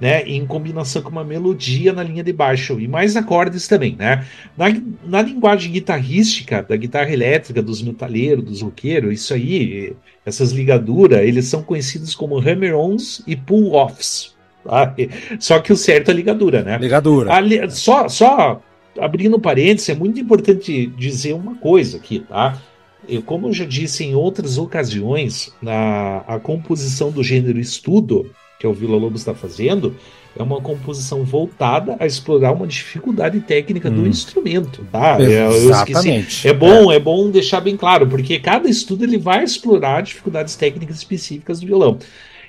né, em combinação com uma melodia na linha de baixo e mais acordes também, né? Na, na linguagem guitarrística da guitarra elétrica, dos metaleiros, dos roqueiros, isso aí, essas ligaduras, eles são conhecidos como hammer-ons e pull-offs. Tá? Só que o certo é ligadura, né? Ligadura. Só, só abrindo parênteses, é muito importante dizer uma coisa aqui, tá? Eu, como eu já disse em outras ocasiões, na, a composição do gênero estudo, que o Vila Lobos está fazendo, é uma composição voltada a explorar uma dificuldade técnica do Hum. instrumento, tá? É. Exatamente. É bom, é bom deixar bem claro, porque cada estudo ele vai explorar dificuldades técnicas específicas do violão.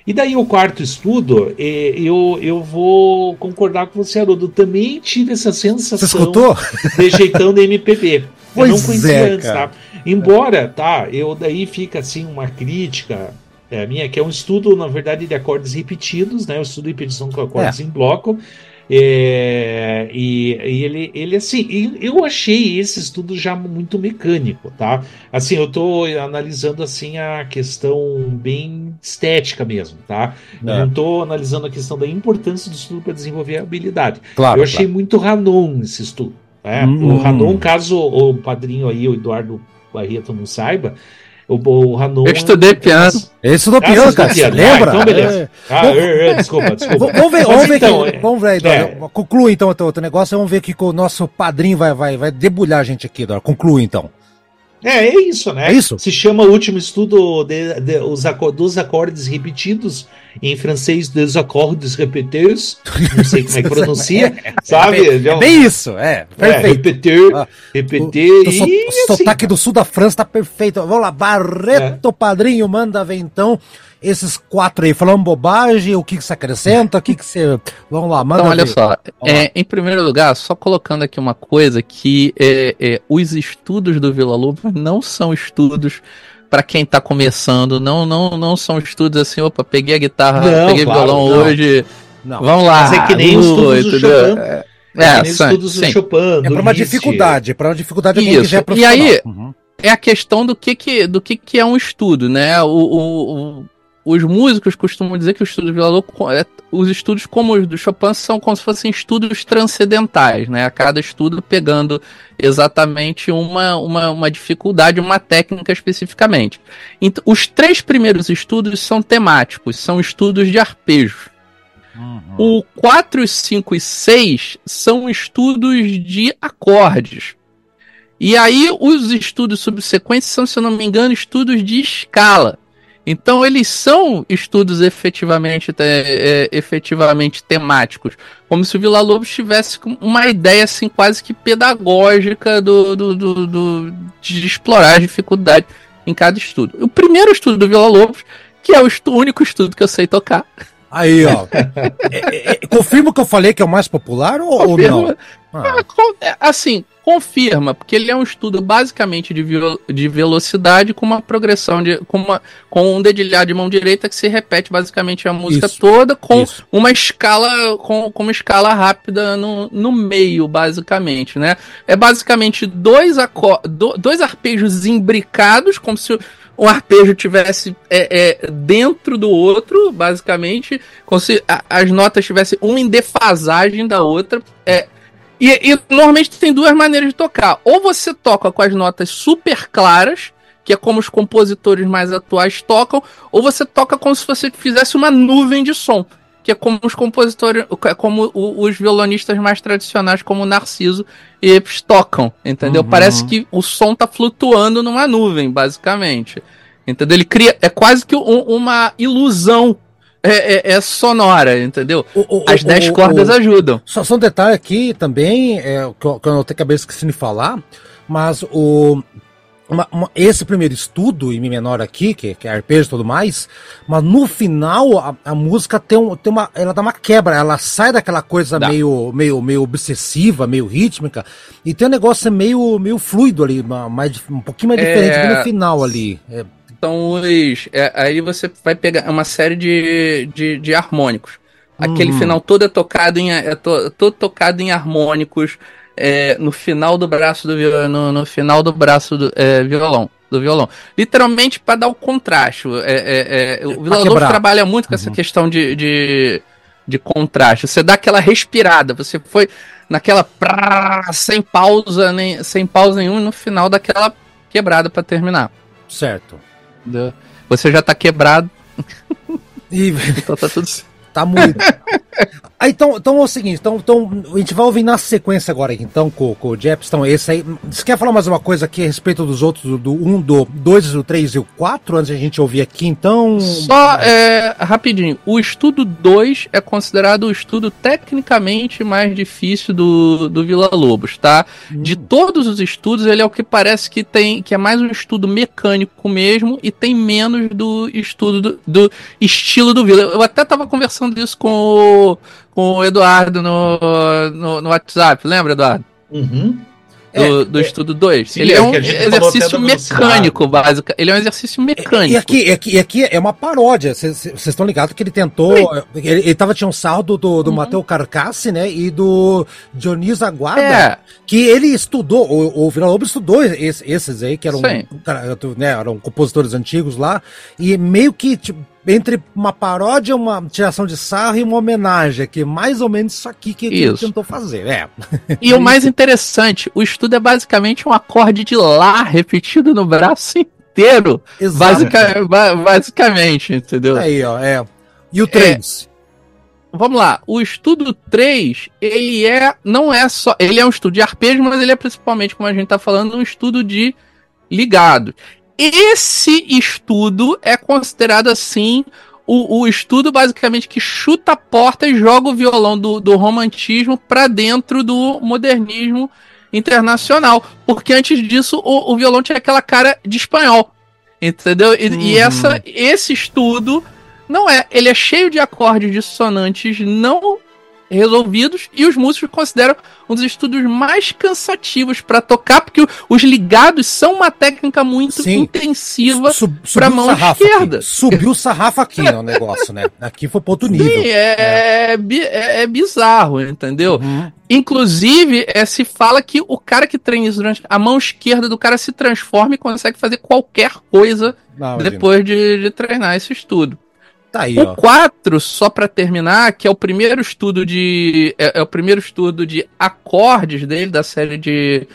E daí o quarto estudo, eh, eu, eu vou concordar com você, Haroldo. Também tive essa Você sensação escutou? [laughs] de jeitão da MPB. eu Pois não conhecia é, antes, tá? Embora, tá, eu daí fica assim uma crítica é, minha, que é um estudo, na verdade, de acordes repetidos, né? Eu estudo repetição com acordes em bloco. É, e, e ele, ele assim, eu achei esse estudo já muito mecânico, tá? Assim, eu tô analisando assim a questão bem estética mesmo, tá? É. não tô analisando a questão da importância do estudo para desenvolver a habilidade. Claro. eu achei muito Ranon esse estudo. Né? Hum. O Ranon, caso o padrinho aí, o Eduardo Barreto, não saiba, o, o Ranon. Eu estudei piano. do Ah, piano, vocês cara. piano. lembra? Ah, então beleza. É. Ah, Vamos- é, é, desculpa, desculpa. Vamos ver, vamos ver então, aqui. é- Vamos ver aí, é. Conclui então o teu, teu negócio. Vamos ver que o nosso padrinho vai, vai, vai debulhar a gente aqui, Dora. Conclui então. É, é isso, né? É isso? Se chama o último estudo de, de- os dos acordes repetidos em francês, des accords répétés, não sei como é que [laughs] pronuncia, é, sabe? É bem, é bem isso, é, perfeito. É, repetir, ah, repetir o, e... O assim, sotaque do sul da França tá perfeito. Vamos lá, Barreto é. Padrinho, manda ver então esses quatro aí falando bobagem, o que, que você acrescenta, o que, que você. Vamos lá, manda Então, olha ver. só. É, em primeiro lugar, só colocando aqui uma coisa que é, é, os estudos do Vila Lobos não são estudos para quem tá começando, não, não, não são estudos assim, opa, peguei a guitarra, não, peguei claro, violão não. hoje. Não. Vamos lá. Mas é que nem os estudos do Chopin. É, é, é estudos do Chopin. é para uma dificuldade, para uma dificuldade Isso. quiser E aí, uhum. é a questão do que que, do que que é um estudo, né? O, o, o os músicos costumam dizer que o estudo Vila Louco, é, os estudos como os do Chopin são como se fossem estudos transcendentais, né? A cada estudo pegando exatamente uma, uma, uma dificuldade, uma técnica especificamente. Então, os três primeiros estudos são temáticos, são estudos de arpejos. Uhum. O 4, 5 e 6 são estudos de acordes. E aí, os estudos subsequentes são, se eu não me engano, estudos de escala. Então eles são estudos efetivamente, é, efetivamente temáticos, como se o Vila Lobos tivesse uma ideia assim quase que pedagógica do, do, do, do de explorar a dificuldade em cada estudo. O primeiro estudo do Vila Lobos, que é o estudo, único estudo que eu sei tocar. Aí, ó. [laughs] é, é, confirma que eu falei que é o mais popular ou, ou não? Ah. É, assim, confirma, porque ele é um estudo basicamente de, de velocidade com uma progressão de. Com, uma, com um dedilhado de mão direita que se repete basicamente a música isso, toda com isso. uma escala. Com, com uma escala rápida no, no meio, basicamente, né? É basicamente dois, do, dois arpejos imbricados, como se um arpejo tivesse é, é, dentro do outro, basicamente, como se a, as notas tivessem uma em defasagem da outra. É, e, e normalmente tem duas maneiras de tocar. Ou você toca com as notas super claras, que é como os compositores mais atuais tocam, ou você toca como se você fizesse uma nuvem de som, que é como os compositores, é como os violonistas mais tradicionais, como o Narciso e Epes tocam, entendeu? Uhum. Parece que o som tá flutuando numa nuvem, basicamente. Entendeu? Ele cria, é quase que um, uma ilusão é, é, é, sonora, entendeu? O, o, As 10 cordas ajudam. Só, só um detalhe aqui também, é, que, eu, que eu não tenho cabeça esqueci de falar, mas o. Uma, uma, esse primeiro estudo, em Mi menor aqui, que, que é arpejo e tudo mais, mas no final a, a, música tem, um, tem uma. Ela dá uma quebra, ela sai daquela coisa meio, meio, meio obsessiva, meio rítmica, e tem um negócio meio, meio fluido ali, mais, um pouquinho mais diferente é... no final ali. É, são os. É, aí você vai pegar uma série de, de, de harmônicos. Aquele uhum. final todo é tocado em, é to, todo tocado em harmônicos é, no final do braço do violão, no, no final do braço do é, violão. Do violão. Literalmente para dar o contraste. É, é, é o violão trabalha muito com uhum. essa questão de, de, de contraste. Você dá aquela respirada, você foi naquela prá, sem pausa, nem, sem pausa nenhuma, no final daquela quebrada para terminar. Certo. Você já tá quebrado. E... então tá tudo certo. Tá muito. [laughs] ah, então, então é o seguinte, então, então a gente vai ouvir na sequência agora, então, com, com o Jeps. Então, esse aí. Você quer falar mais uma coisa aqui a respeito dos outros, do 1, um, do 2, do 3 e o 4, antes de a gente ouvir aqui, então. Só é, rapidinho, o estudo 2 é considerado o estudo tecnicamente mais difícil do, do Vila Lobos, tá? Hum. De todos os estudos, ele é o que parece que tem. que é mais um estudo mecânico mesmo e tem menos do estudo do, do estilo do Vila. Eu até tava conversando conversando isso com o, com o Eduardo no, no, no WhatsApp, lembra, Eduardo? Uhum. Do, é, do, estudo 2. Ele é, é um exercício mecânico, básico. Ele é um exercício mecânico. E, aqui, e aqui, e aqui é uma paródia. Vocês estão ligados que ele tentou. Ele, ele tava, tinha um sarro do, do, uhum. Matheus Carcassi, né? E do Dionísio Aguarda. É. Que ele estudou, o, o Vila Lobo estudou esses, esses aí, que eram, né, eram compositores antigos lá. E meio que, tipo, entre uma paródia, uma tiração de sarro e uma homenagem, que é mais ou menos isso aqui que ele tentou fazer. É. E o [laughs] mais interessante, o estudo é basicamente um acorde de Lá repetido no braço inteiro. Basica, basicamente, entendeu? Aí, ó, é. E o 3? É, vamos lá, o estudo 3, ele é, não é só, ele é um estudo de arpejo, mas ele é principalmente, como a gente tá falando, um estudo de ligado. Esse estudo é considerado assim o, o estudo basicamente que chuta a porta e joga o violão do, do romantismo para dentro do modernismo internacional. Porque antes disso o, o violão tinha aquela cara de espanhol. Entendeu? E, uhum. e essa, esse estudo não é. Ele é cheio de acordes dissonantes não resolvidos e os músicos consideram um dos estudos mais cansativos para tocar, porque os ligados são uma técnica muito Sim. intensiva para a mão esquerda. Aqui. Subiu o sarrafo aqui no negócio, né? Aqui foi para outro nível. Sim, é, é. é, é bizarro, entendeu? Uhum. Inclusive, é, se fala que o cara que treina isso durante a mão esquerda do cara se transforma e consegue fazer qualquer coisa Não, depois de, de treinar esse estudo. Tá aí, o 4, só para terminar, que é o primeiro estudo de. É, é, o primeiro estudo de acordes dele, da série de,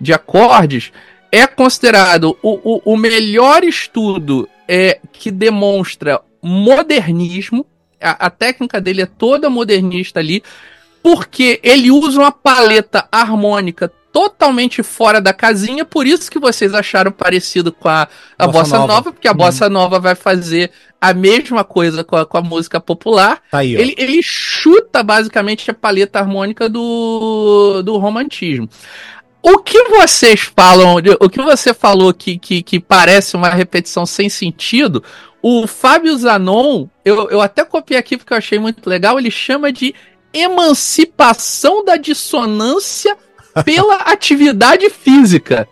de acordes, é considerado o, o, o melhor estudo é, que demonstra modernismo. A, a técnica dele é toda modernista ali, porque ele usa uma paleta harmônica totalmente fora da casinha, por isso que vocês acharam parecido com a, a Bossa, Bossa Nova. Nova. porque a hum. Bossa Nova vai fazer a mesma coisa com a, com a música popular. Tá aí, ele, ele chuta basicamente a paleta harmônica do, do romantismo. O que vocês falam, o que você falou que, que, que parece uma repetição sem sentido, o Fábio Zanon, eu, eu até copiei aqui porque eu achei muito legal, ele chama de emancipação da dissonância [laughs] pela atividade física.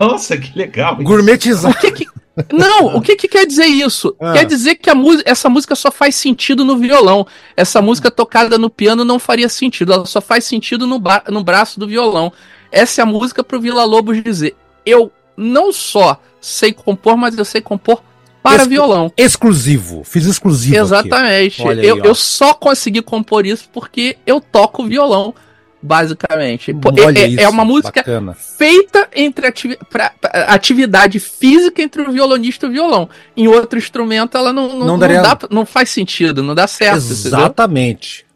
Nossa, que legal. Gourmetizar. O que que, não, o que, que quer dizer isso? Ah. Quer dizer que a essa música só faz sentido no violão. Essa música tocada no piano não faria sentido. Ela só faz sentido no, no braço do violão. Essa é a música pro Vila Lobos dizer: eu não só sei compor, mas eu sei compor para violão. Exclusivo. Fiz exclusivo. Exatamente. eu, aí, eu só consegui compor isso porque eu toco violão basicamente. Olha é, isso, é uma música bacana. feita entre ativi pra, atividade física entre o violonista e o violão. Em outro instrumento, ela não, não, não, daria... não, dá, não faz sentido, não dá certo. Exatamente.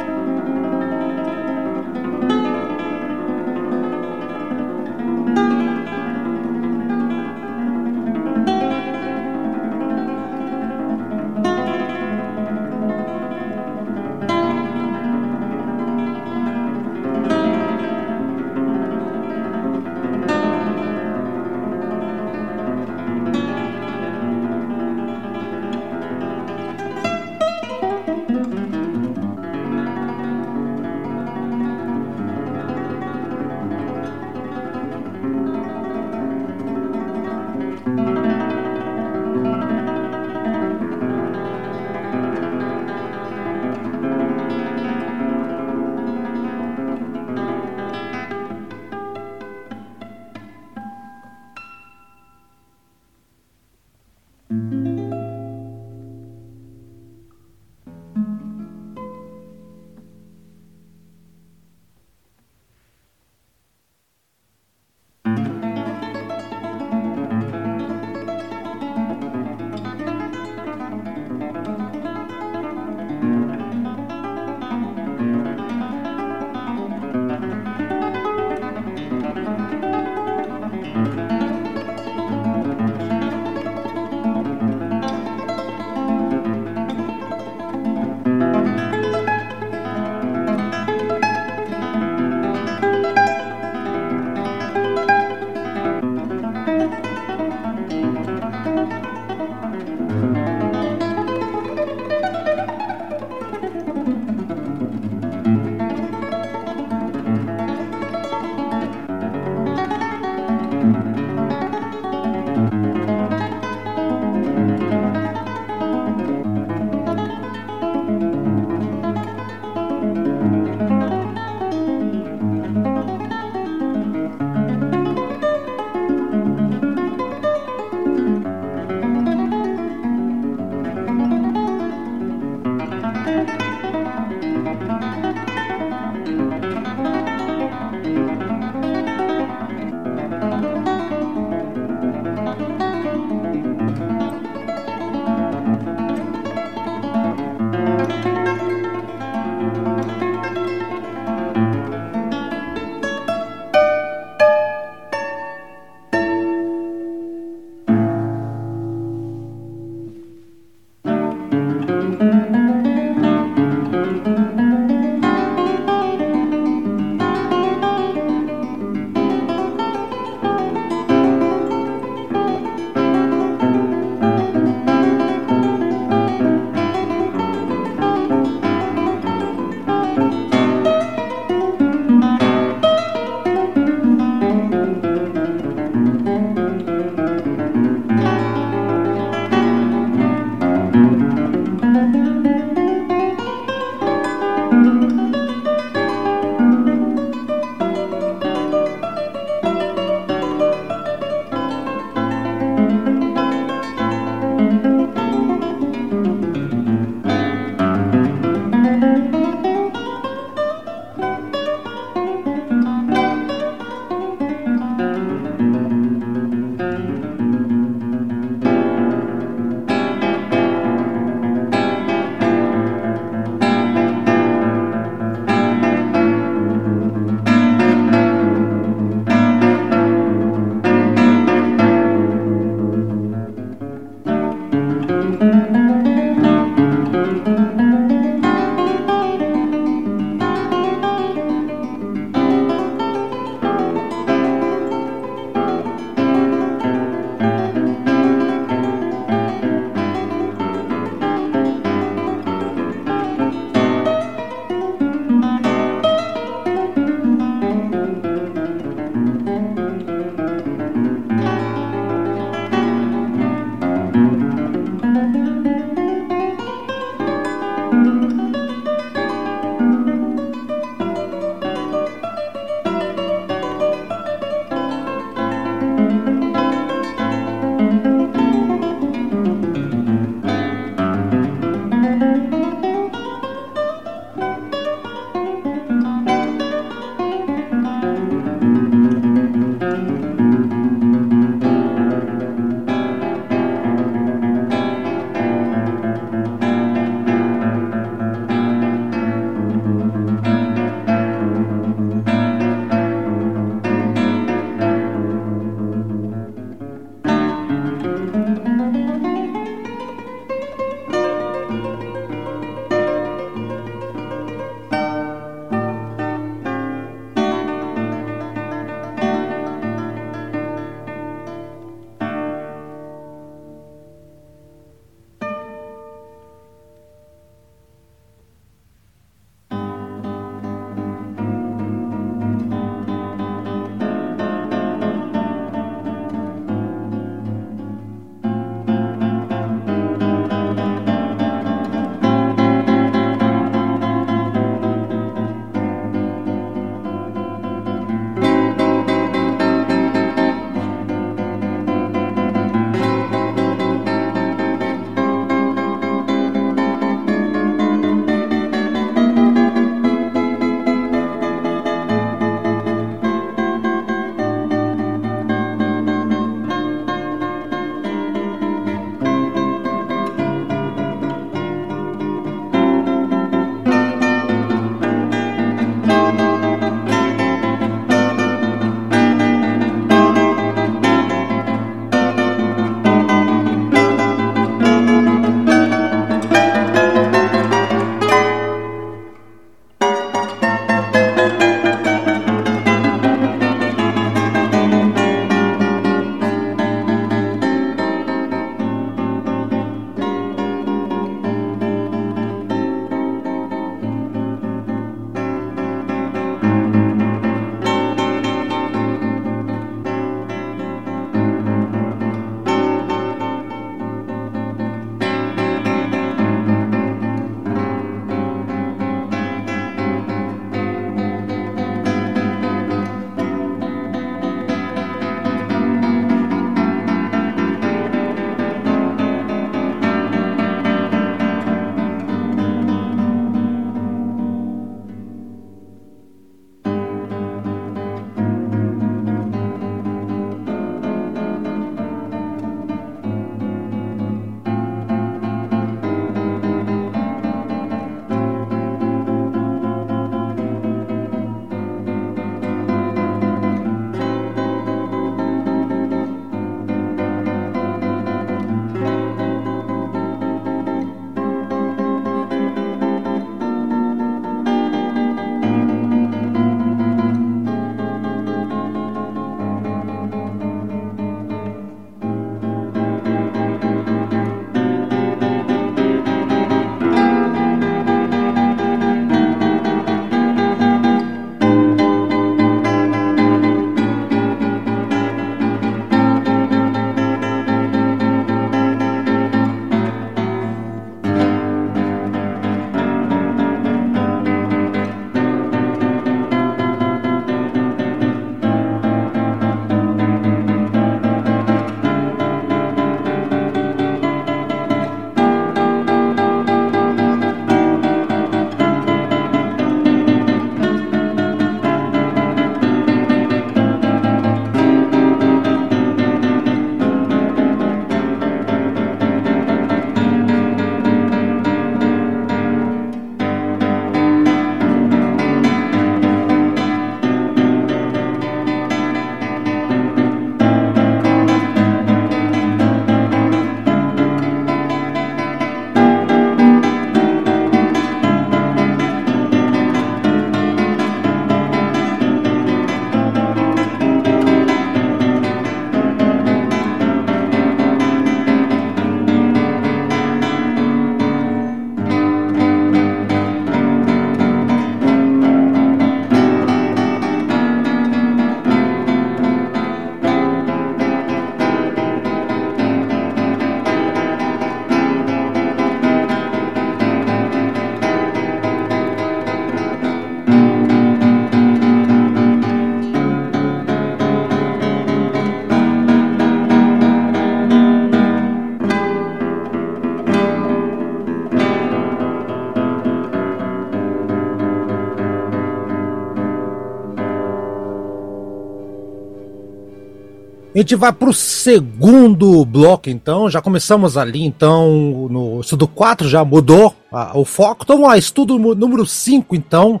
A gente vai pro segundo bloco, então. Já começamos ali, então, no estudo 4, já mudou a, o foco. Então, vamos lá, estudo número 5, então,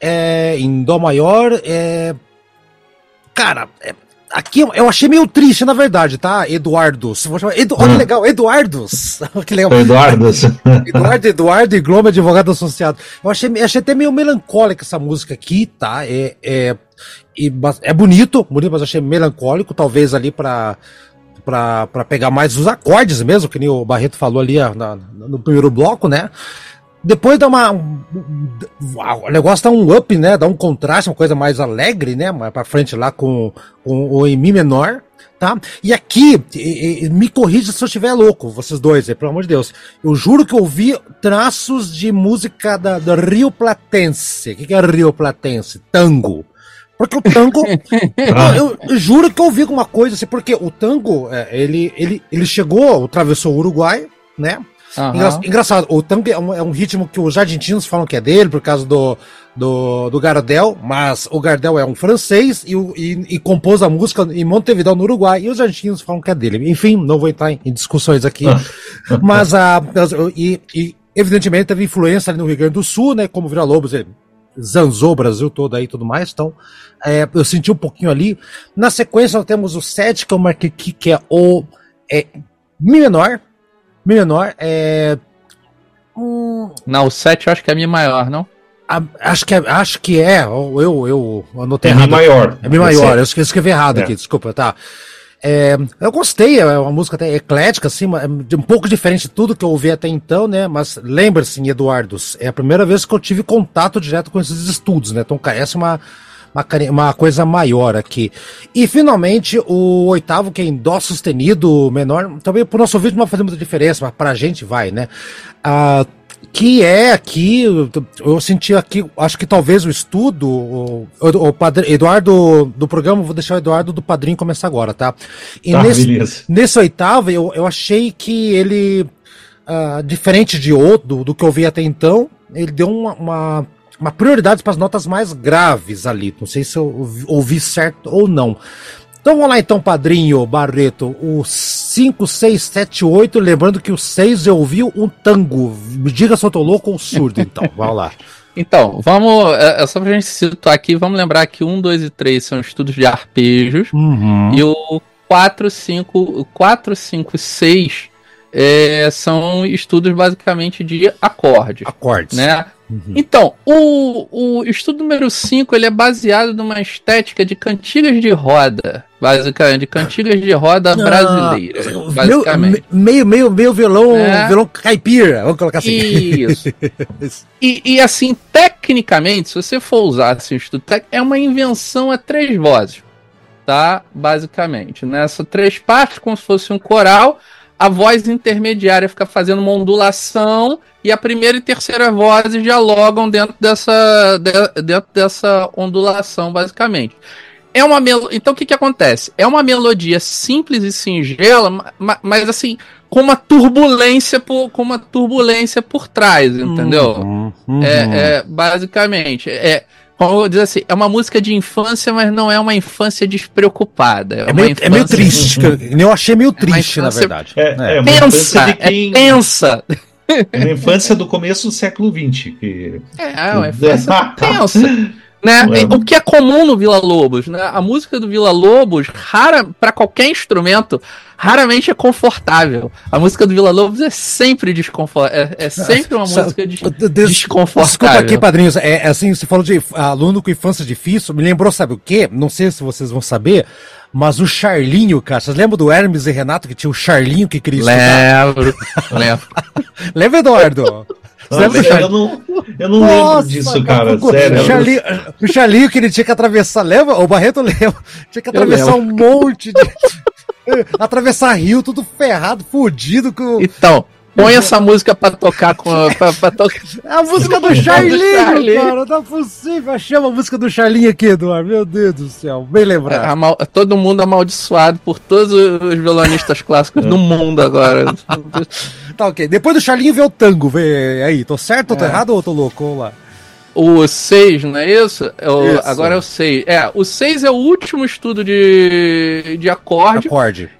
é, em Dó maior. É, cara, aqui eu achei meio triste, na verdade, tá? Eduardos. Edu, [laughs] olha que legal, Eduardos. que legal. Eduardos. [laughs] Eduardo, Eduardo e Globo, advogado associado. Eu achei, achei até meio melancólica essa música aqui, tá? É, é, é bonito, bonito, mas achei melancólico, talvez ali para para pegar mais os acordes mesmo, que nem o Barreto falou ali na, no primeiro bloco, né? Depois dá uma. O negócio dá um up, né? Dá um contraste, uma coisa mais alegre, né? Mais pra frente lá com, com o em Mi menor, tá? E aqui, e, e, me corrija se eu estiver louco, vocês dois, é, pelo amor de Deus. Eu juro que eu ouvi traços de música da, da Rio Platense. O que, que é Rio Platense? Tango. Porque o tango. [laughs] eu, eu, juro que eu ouvi alguma coisa assim, porque o tango, é, ele, ele, ele chegou, atravessou o Uruguai, né? Uhum. Engra, engraçado, o tango é um, é um, ritmo que os argentinos falam que é dele, por causa do, do, do Gardel, mas o Gardel é um francês e, e, e, compôs a música em Montevideo, no Uruguai, e os argentinos falam que é dele. Enfim, não vou entrar em, em discussões aqui, [laughs] mas a. E, e, evidentemente teve influência ali no Rio Grande do Sul, né? Como Vira Lobos, ele zanzou o Brasil todo aí e tudo mais, então é, eu senti um pouquinho ali. Na sequência, nós temos o 7, que eu marquei aqui, que é o é, Mi menor. Mi menor é. Um... Não, o 7 eu acho que é Mi maior, não? A, acho que é, acho que é. Eu, eu, eu anotei é errado. Mi maior. É Mi maior, eu escrevi errado é. aqui, desculpa, tá. É, eu gostei, é uma música até eclética, assim, um pouco diferente de tudo que eu ouvi até então, né? Mas lembre-se, Eduardos, é a primeira vez que eu tive contato direto com esses estudos, né? Então carece uma, uma, uma coisa maior aqui. E finalmente, o oitavo, que é em Dó sustenido menor, também pro nosso vídeo não vai fazer muita diferença, mas pra gente vai, né? Ah, que é aqui, eu senti aqui, acho que talvez o estudo, o, o, padre, Eduardo do programa, vou deixar o Eduardo do padrinho começar agora, tá? E tá, nesse, nesse oitavo, eu, eu achei que ele, uh, diferente de outro, do, do que eu vi até então, ele deu uma, uma uma prioridade para as notas mais graves ali. Não sei se eu ouvi certo ou não. Então vamos lá então, padrinho Barreto. O 5, 6, 7, 8. Lembrando que o 6 eu ouvi um tango. Me diga se eu tô louco ou surdo, então. [laughs] Vamos lá. Então, vamos. É, é só pra gente situar aqui, vamos lembrar que 1, 2 e 3 são estudos de arpejos. Uhum. E o 4, 5, 4, 5 6 é, são estudos basicamente de acordes. Acordes. Né? Uhum. Então, o, o estudo número 5 ele é baseado numa estética de cantigas de roda, basicamente, de cantigas de roda ah, brasileira, basicamente. Meio, meio, meio violão, é. violão caipira, vamos colocar assim. Isso. [laughs] e, e assim, tecnicamente, se você for usar assim, o estudo técnico, é uma invenção a três vozes, tá? Basicamente, nessa né? três partes, como se fosse um coral, a voz intermediária fica fazendo uma ondulação e a primeira e terceira vozes dialogam dentro dessa, de, dentro dessa ondulação, basicamente. É uma mel... Então o que, que acontece? É uma melodia simples e singela, mas assim, com uma turbulência por, com uma turbulência por trás, entendeu? Uhum, uhum. É, é, basicamente. É, como diz assim, é uma música de infância, mas não é uma infância despreocupada. É, é meio, infância... é meio triste. Eu achei meio é triste, é na verdade. É, é. é pensa, de quem... é pensa. É uma infância do começo do século XX. Que... É, é uma infância [laughs] pensa. Né? O que é comum no Vila Lobos, né? A música do Vila Lobos, rara para qualquer instrumento, raramente é confortável. A música do Vila Lobos é sempre desconfortável. É, é, [laughs] sempre uma música des desconfortável. Escuta aqui, padrinhos, é, é, assim, você falou de aluno com infância difícil, me lembrou, sabe o quê? Não sei se vocês vão saber, mas o Charlinho, cara, vocês lembram do Hermes e Renato que tinha o Charlinho que queria? Lembro, [laughs] lembro. Lembra, Eduardo? Nossa, eu não, eu não Nossa, lembro disso, cara. Sério. O Charlinho, o Charlinho que ele tinha que atravessar, leva? O Barreto leva. Tinha que atravessar um monte de. [laughs] atravessar rio, tudo ferrado, fudido com. Então, Põe essa música pra tocar com a, pra, pra tocar. É a música do Charlinho, [laughs] cara. Não é possível. Achei a música do Charlinho aqui, Eduardo. Meu Deus do céu. Bem lembrado. É, todo mundo amaldiçoado por todos os violonistas clássicos do mundo agora. [laughs] tá ok. Depois do Charlinho veio o tango. Vê aí. Tô certo tô é. errado ou tô louco? Vamos lá. O 6, não é isso? É o, isso? Agora é o 6. É, o 6 é o último estudo de, de acorde. Acorde.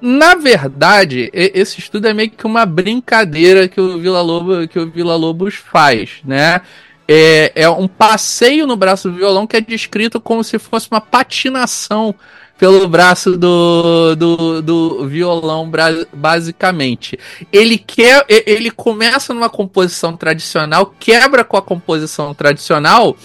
Na verdade, esse estudo é meio que uma brincadeira que o Vila Lobo, que o Vila Lobos faz, né? É, é um passeio no braço do violão que é descrito como se fosse uma patinação pelo braço do, do, do violão, basicamente. Ele quer, ele começa numa composição tradicional, quebra com a composição tradicional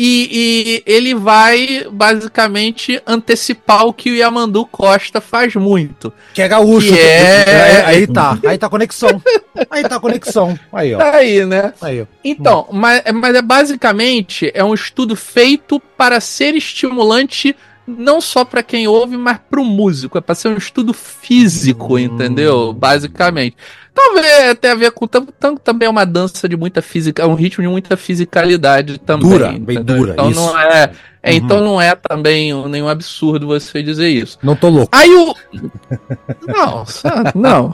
e, e, ele vai basicamente antecipar o que o Yamandu Costa faz muito. Que é gaúcho. Que é... Aí tá, aí tá a conexão. Aí tá a conexão. Aí, ó. Aí, né? Aí, ó. Então, mas, mas é basicamente é um estudo feito para ser estimulante não só para quem ouve, mas para o músico. É para ser um estudo físico, hum. entendeu? Basicamente. Talvez até a ver com tanto também é uma dança de muita física, é um ritmo de muita fisicalidade também. Dura, bem dura. Então isso. não é, é uhum. então não é também nenhum absurdo você dizer isso. Não tô louco. Aí o Não, [laughs] não.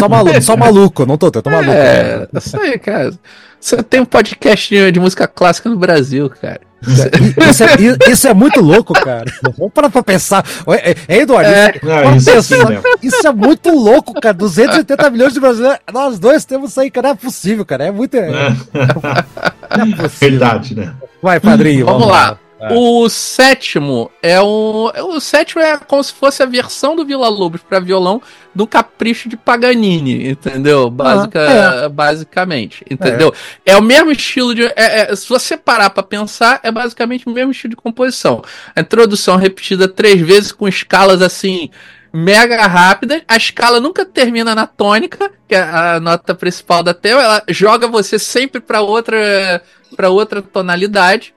Só maluco, só maluco, não tô, tô maluco. É, isso aí, cara. Você tem um podcast de música clássica no Brasil, cara. Isso é, isso é, muito louco, cara. [laughs] Vamos parar pra pensar. É, é Eduardo, é, não, isso, pensar. Né? isso, é muito louco, cara. 280 milhões de brasileiros. Nós dois temos isso aí, cara. Não é possível, cara. É muito. É, é possível. Verdade, né? Vai, padrinho. Vamos, vamos lá. lá. É. O sétimo é um. O sétimo é como se fosse a versão do Vila Lobos para violão do Capricho de Paganini, entendeu? Basica, ah, é. Basicamente, entendeu? É. é. o mesmo estilo de. É, é, se você parar para pensar, é basicamente o mesmo estilo de composição. A introdução repetida três vezes com escalas assim mega rápidas. A escala nunca termina na tônica, que é a nota principal da tela. Ela joga você sempre para outra para outra tonalidade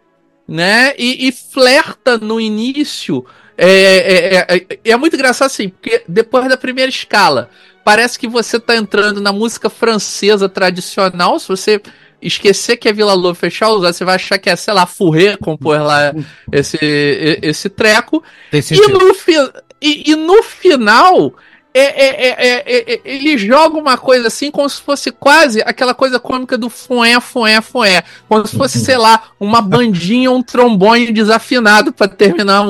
né? E, e flerta no início. É, é, é, é, é, muito engraçado assim, porque depois da primeira escala, parece que você tá entrando na música francesa tradicional. Se você esquecer que é Vila Lobo fechar os olhos, você vai achar que é, sei lá, Fourré compor lá esse, esse treco. E no, e, e no final é é, é, é, é, ele joga uma coisa assim como se fosse quase aquela coisa cômica do fué, fué, fué. Como se fosse, sei lá, uma bandinha, um trombone desafinado para terminar,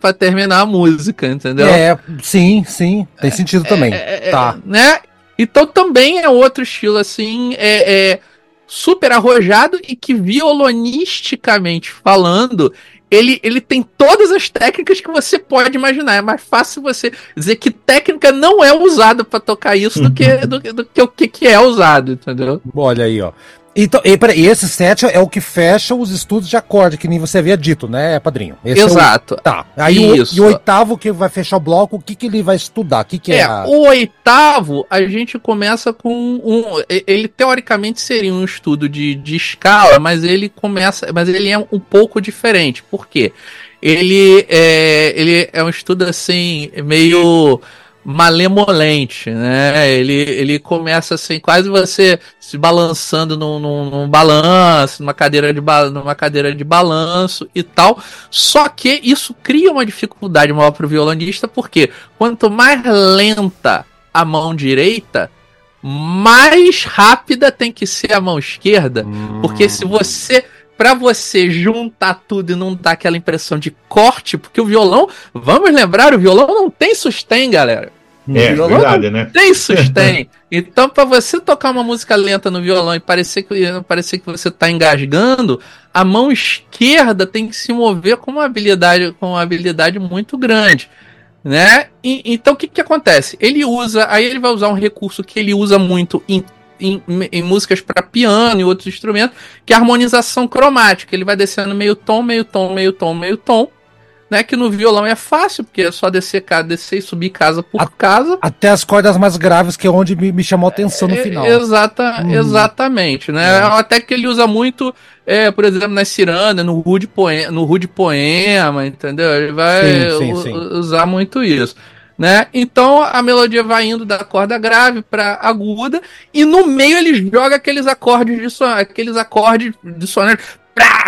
pra, terminar a música, entendeu? É, sim, sim. Tem sentido também. tá. Né? Então também é outro estilo assim, é, super arrojado e que violonisticamente falando, ele, ele tem todas as técnicas que você pode imaginar. É mais fácil você dizer que técnica não é usada para tocar isso do que, do, do, que o que, que é usado, entendeu? Olha aí, ó. Então, e, peraí, esse set é o que fecha os estudos de acorde, que nem você havia dito, né, padrinho? Esse Exato. É o... Tá. Aí Isso. O, e o oitavo que vai fechar o bloco, o que, que ele vai estudar? O que, que é? é a... O oitavo, a gente começa com um. Ele teoricamente seria um estudo de, de escala, mas ele começa. Mas ele é um pouco diferente. Por quê? Ele é, ele é um estudo assim, meio malemolente, né? Ele, ele começa assim, quase você se balançando num, num, num balanço, numa cadeira, de numa cadeira de balanço e tal. Só que isso cria uma dificuldade maior para o violonista, porque quanto mais lenta a mão direita, mais rápida tem que ser a mão esquerda, hum. porque se você para você juntar tudo e não dar aquela impressão de corte, porque o violão, vamos lembrar, o violão não tem sustain, galera. É, violão verdade, né? Tem [laughs] sustain. então, para você tocar uma música lenta no violão e parecer que, parecer que você tá engasgando, a mão esquerda tem que se mover com uma habilidade, com uma habilidade muito grande. Né? E, então o que, que acontece? Ele usa, aí ele vai usar um recurso que ele usa muito em em, em músicas para piano e outros instrumentos, que é a harmonização cromática. Ele vai descendo meio tom, meio tom, meio tom, meio tom. Né, que no violão é fácil, porque é só descer, descer e subir casa por a, casa. Até as cordas mais graves, que é onde me, me chamou a atenção no é, final. Exata, hum. Exatamente, né? É. Até que ele usa muito, é, por exemplo, na Ciranda, no Rude Poema, no Rude Poema, entendeu? Ele vai sim, sim, sim. usar muito isso né? Então a melodia vai indo da corda grave para aguda e no meio ele joga aqueles acordes de son... aqueles acordes de sonoro,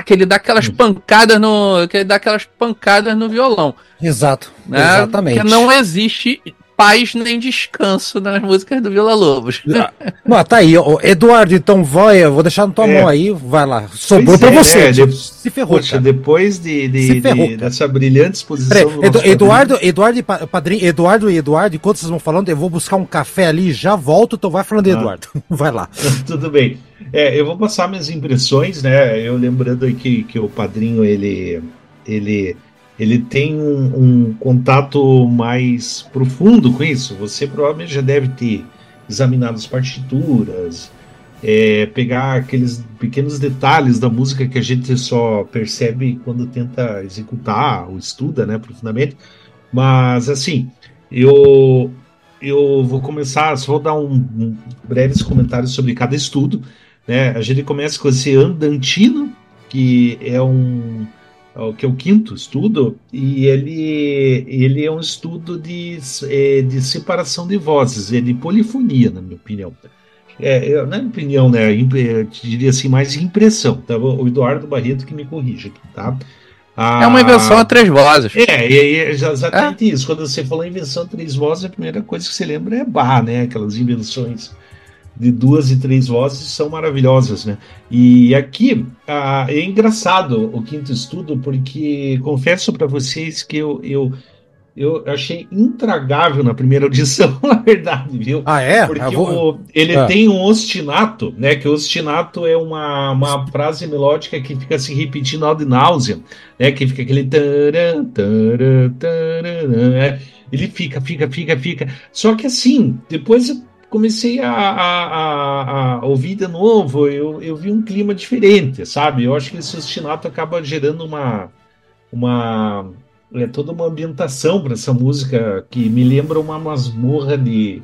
que ele dá aquelas pancadas no, que ele dá aquelas pancadas no violão. Exato. Né? Exatamente. Que não existe paz nem descanso nas músicas do Vila Lobos. Ah, não, tá aí. Eduardo, então vai, eu vou deixar na tua é. mão aí, vai lá. Sobrou para é, você. Né? Se ferrou. Poxa, cara. depois de, de, ferrou, de dessa brilhante exposição. Edu, Eduardo, Eduardo e padrinho, Eduardo e Eduardo, enquanto vocês vão falando, eu vou buscar um café ali e já volto, então vai falando, ah. Eduardo. [laughs] Vai lá. [laughs] Tudo bem. É, eu vou passar minhas impressões, né? Eu lembrando aqui que o padrinho, ele. ele ele tem um, um, contato mais profundo com isso. Você provavelmente já deve ter examinado as partituras, é, pegar aqueles pequenos detalhes da música que a gente só percebe quando tenta executar ou estuda, né, profundamente. Mas assim, eu eu vou começar, só vou dar um, um breves comentários sobre cada estudo. Né? A gente começa com esse andantino, que é um que é o quinto estudo, e ele, ele é um estudo de, é, de separação de vozes, é de polifonia, na minha opinião. É, é, não é opinião, né? Eu diria assim, mais impressão. Tá? O Eduardo Barreto que me corrige aqui, tá? é uma invenção a três vozes. É, é, é exatamente é. isso. Quando você falou invenção a três vozes, a primeira coisa que você lembra é Bach, né? Aquelas invenções de duas e três vozes são maravilhosas, né? E aqui ah, é engraçado o quinto estudo, porque confesso para vocês que eu, eu, eu achei intragável na primeira audição, [laughs] na verdade, viu? Ah, é? Porque vou... o, ele ah. tem um ostinato, né? Que o ostinato é uma, uma frase melódica que fica se repetindo ad náusea, né? Que fica aquele. Taran, taran, taran, né? Ele fica, fica, fica, fica. Só que assim, depois comecei a, a, a, ouvir de novo, eu, eu vi um clima diferente, sabe? Eu acho que esse ostinato acaba gerando uma, uma é toda uma ambientação para essa música que me lembra uma masmorra de,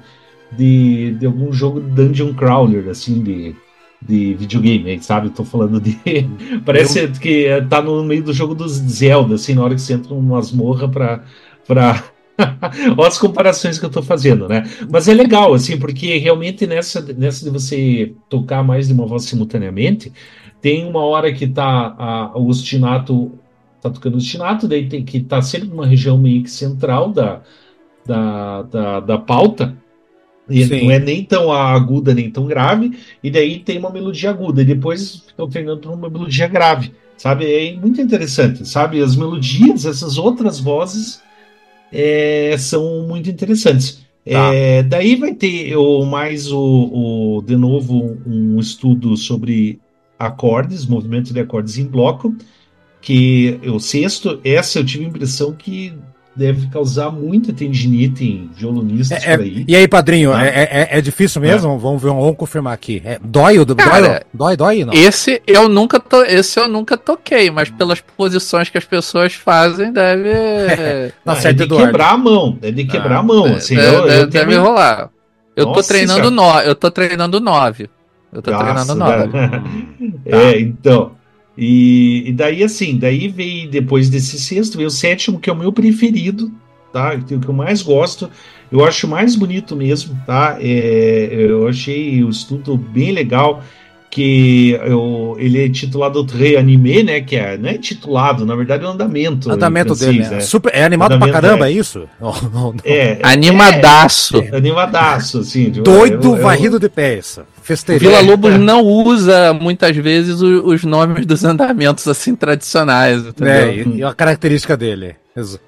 de, de algum jogo de Dungeon Crawler, assim, de, de videogame, sabe? Tô falando de. [laughs] Parece eu... que tá no meio do jogo dos Zelda, assim, na hora que você entra numa masmorra para pra [laughs] Olha as comparações que eu estou fazendo, né? Mas é legal, assim, porque realmente nessa, nessa de você tocar mais de uma voz simultaneamente, tem uma hora que tá a, o ostinato, tá tocando o ostinato, daí tem que tá sempre numa região meio que central da, da, da, da pauta, e Sim. não é nem tão aguda nem tão grave, e daí tem uma melodia aguda, e depois fica alternando para uma melodia grave, sabe? É muito interessante, sabe? As melodias, essas outras vozes é, são muito interessantes. Tá. É, daí vai ter o, mais o, o, de novo um estudo sobre acordes, movimentos de acordes em bloco, que o sexto, essa eu tive a impressão que deve causar muita tendinite em violonistas é, por aí. E aí, padrinho, ah. é, é, é, difícil mesmo? É. Vamos ver, vamos confirmar aqui. É, dói, o, Cara, dói, dói, dói, não? Esse eu nunca to, esse eu nunca toquei, mas pelas posições que as pessoas fazem, deve. [laughs] Tá é, de quebrar a mão, é de quebrar ah, a mão. Assim, deve, eu, eu deve tenho... rolar. Eu Nossa, tô treinando no, eu tô treinando nove. Eu tô Nossa, treinando nove. [laughs] é, tá. então. E, e, daí, assim, daí veio depois desse sexto, veio o sétimo, que é o meu preferido, tá? O que eu mais gosto. Eu acho mais bonito mesmo, tá? É, eu achei o estudo bem legal que eu, ele é titulado Reanimé, né? Que é, não é titulado, na verdade é um andamento. Andamento dele, né? Super, é animado andamento pra caramba, é, é isso? [laughs] Não, não, não. É, Animadaço. É, animadaço, assim. Doido eu, varrido eu, de peça. O Vila Lobos não usa muitas vezes os, os nomes dos andamentos assim tradicionais. Entendeu? É, e, e a característica dele.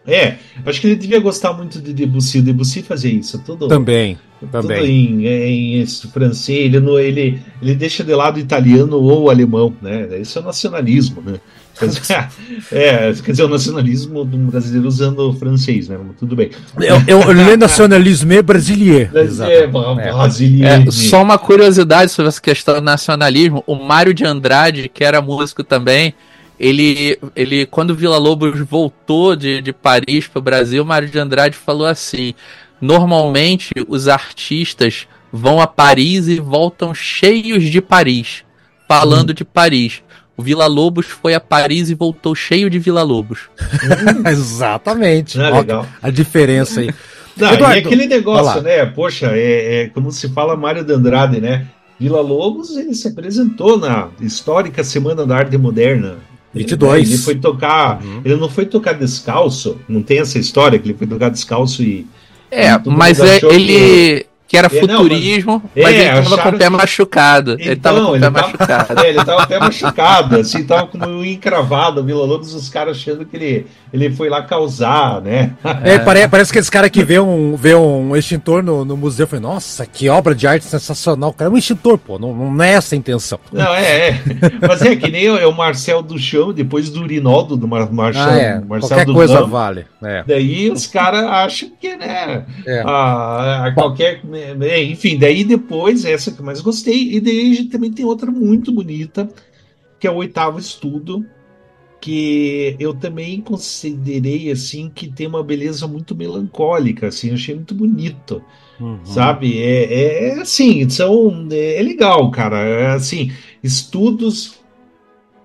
É, acho que ele devia gostar muito de Debussy. O Debussy fazia isso. Tudo, também. Tudo também. Em, em, em francês. Ele, não, ele, ele deixa de lado italiano ou alemão. Né? Isso é nacionalismo. Né? [laughs] é, quer dizer, o nacionalismo do brasileiro usando o francês, né? Tudo bem. É, é o le nationalisme brasileiro. É, brasileiro. É, só uma curiosidade sobre essa questão do nacionalismo. O Mário de Andrade, que era músico também, ele, ele quando Vila Lobos voltou de, de Paris para o Brasil, Mário de Andrade falou assim: normalmente os artistas vão a Paris e voltam cheios de Paris, falando hum. de Paris. O Vila Lobos foi a Paris e voltou cheio de Vila Lobos. [laughs] Exatamente. É legal. A diferença aí. Não, Eduardo, e aquele negócio, né? Poxa, é, é, como se fala Mário de Andrade, né? Vila Lobos ele se apresentou na histórica Semana da Arte Moderna 22. Ele foi tocar, uhum. ele não foi tocar descalço, não tem essa história que ele foi tocar descalço e, É, mas é, ele. Que era é, futurismo, não, mas, mas é, ele tava com o pé machucado. Então, ele tava com o pé tava, machucado. [laughs] É, ele tava com o pé machucado, assim, tava com o encravado, Vila Lobos, os caras achando que ele, ele foi lá causar, né? [laughs] É, parece, parece que esse cara que vê um, vê um extintor no, no museu foi, nossa, que obra de arte sensacional. Cara, é um extintor, pô, não, não é essa a intenção. Não, é, é. [laughs] Mas é que nem é o Marcel do Chão, depois do Urinaldo, do Mar Marcel, ah, é. Marcel Qualquer do coisa vale. É. Daí os caras acham que, né, é. a, a qualquer é, enfim, daí depois, essa que eu mais gostei, e daí a gente também tem outra muito bonita, que é o oitavo estudo, que eu também considerei assim que tem uma beleza muito melancólica, assim, eu achei muito bonito, uhum. sabe? É, é, é, assim, são é, é legal, cara. É, assim, estudos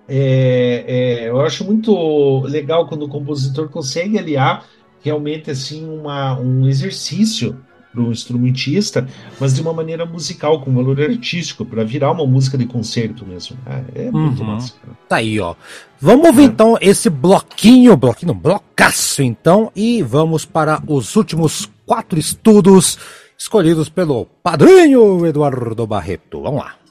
é, é, eu acho muito legal quando o compositor consegue aliar realmente assim uma, um exercício para um instrumentista, mas de uma maneira musical, com valor artístico, para virar uma música de concerto mesmo. É, é muito uhum. massa. Cara. Tá aí, ó. Vamos ouvir é. então esse bloquinho, bloquinho, blocaço então, e vamos para os últimos quatro estudos escolhidos pelo padrinho Eduardo Barreto. Vamos lá.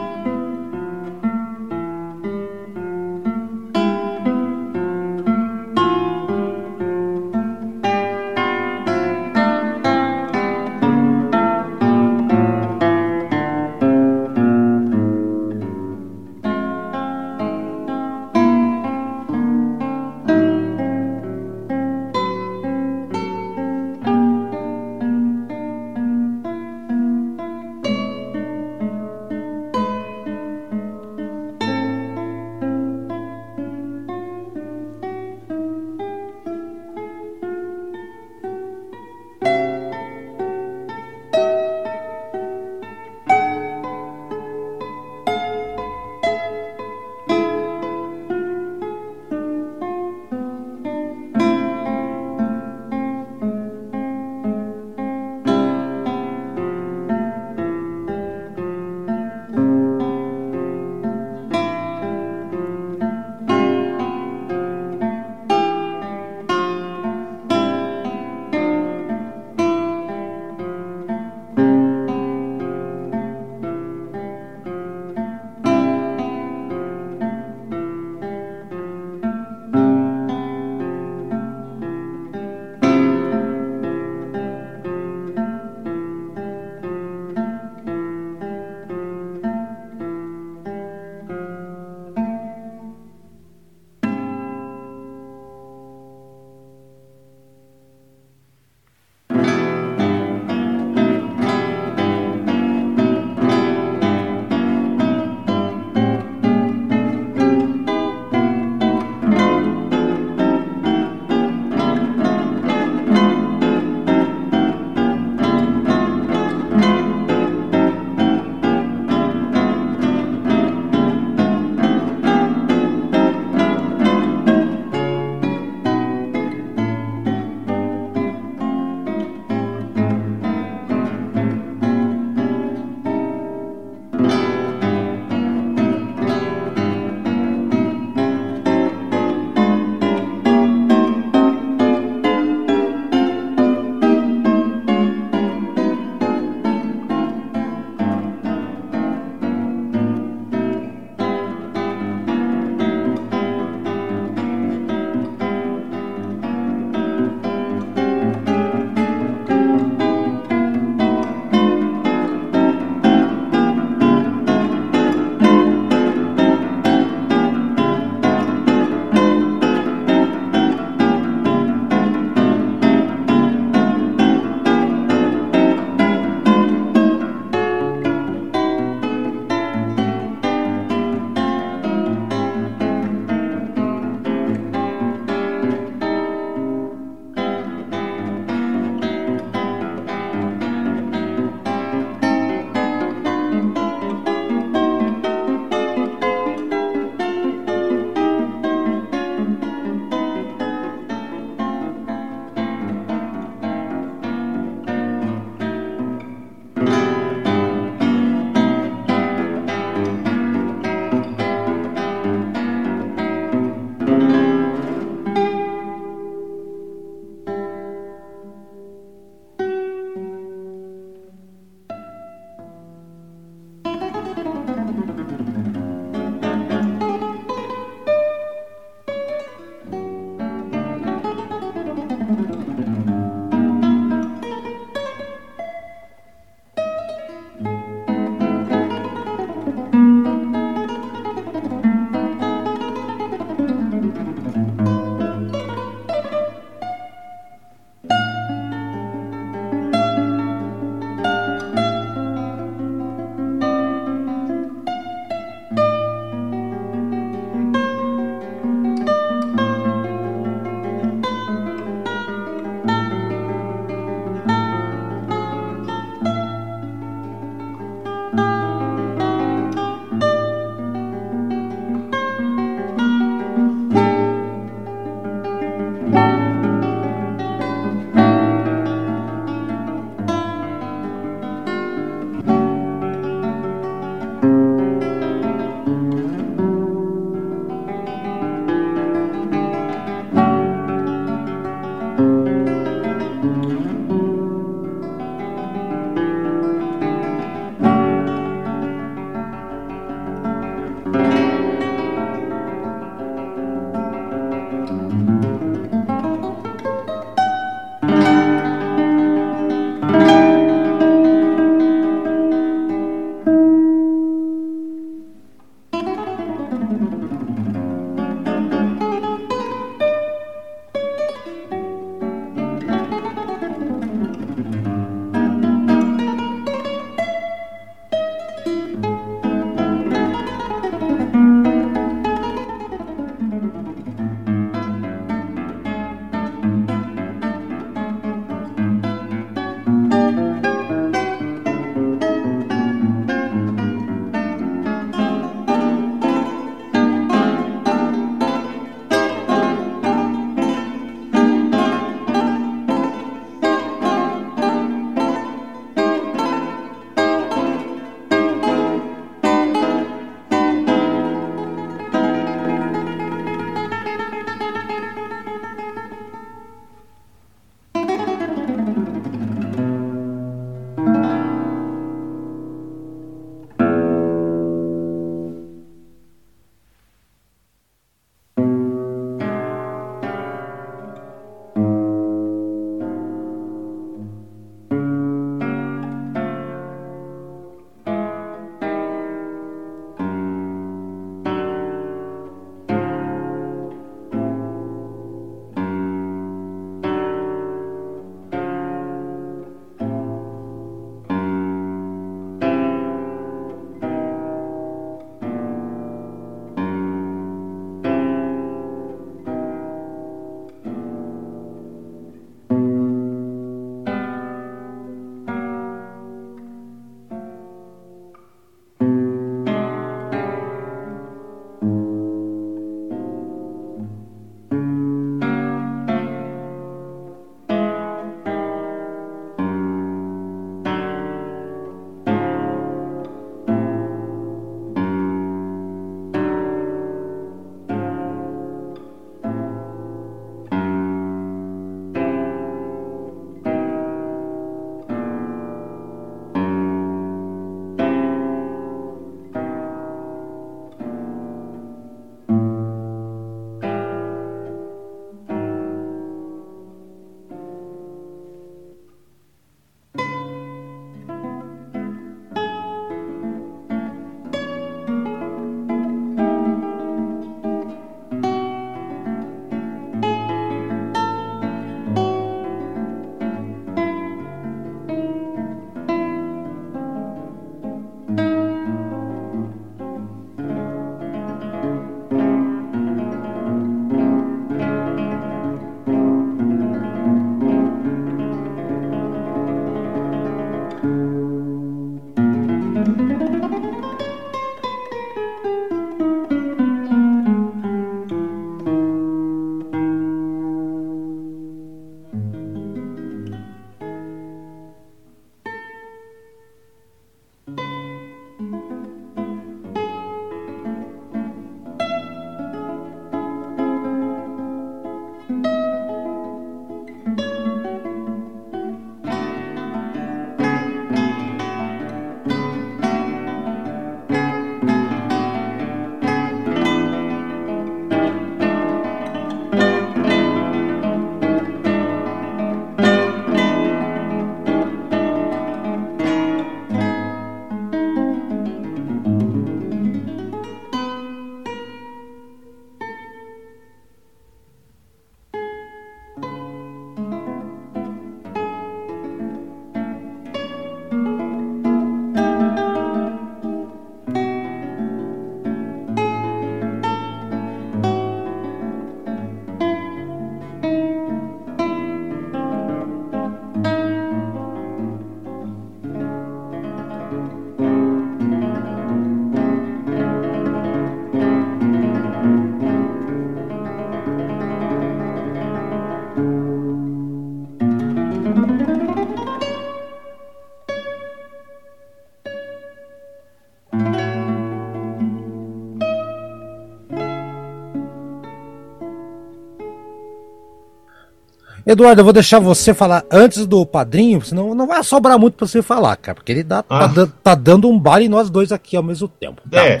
Eduardo, eu vou deixar você falar antes do padrinho, senão não vai sobrar muito pra você falar, cara, porque ele dá, tá ah. tá, tá, dando um baile nós dois aqui ao mesmo tempo. Tá? É,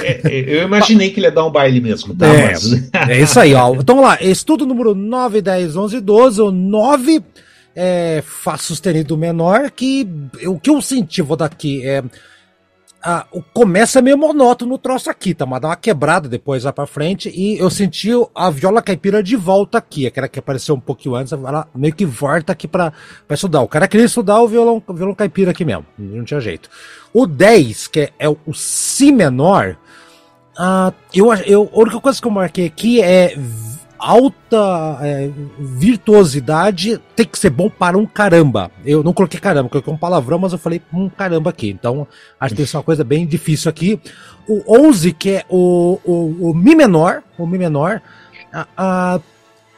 é, é, eu imaginei que ele ia dar um baile mesmo, tá? É, mas... é isso aí, ó. Então vamos lá, estudo número 9, 10, 11, 12, o 9 é Fá sustenido menor, que o que eu senti, vou dar aqui, é ah, começa meio monótono o troço aqui, tá? Mas dá uma quebrada depois lá pra frente. E eu senti a viola caipira de volta aqui. Aquela que apareceu um pouquinho antes, ela meio que volta aqui pra, pra estudar. O cara queria estudar o violão, o violão caipira aqui mesmo. Não tinha jeito. O 10, que é, é o Si menor. Ah, eu, eu, a única coisa que eu marquei aqui é alta é, virtuosidade tem que ser bom para um caramba. Eu não coloquei caramba, coloquei um palavrão, mas eu falei um caramba aqui. Então, acho que tem uma coisa bem difícil aqui. O 11, que é o, o, o Mi menor, o Mi menor, a, a,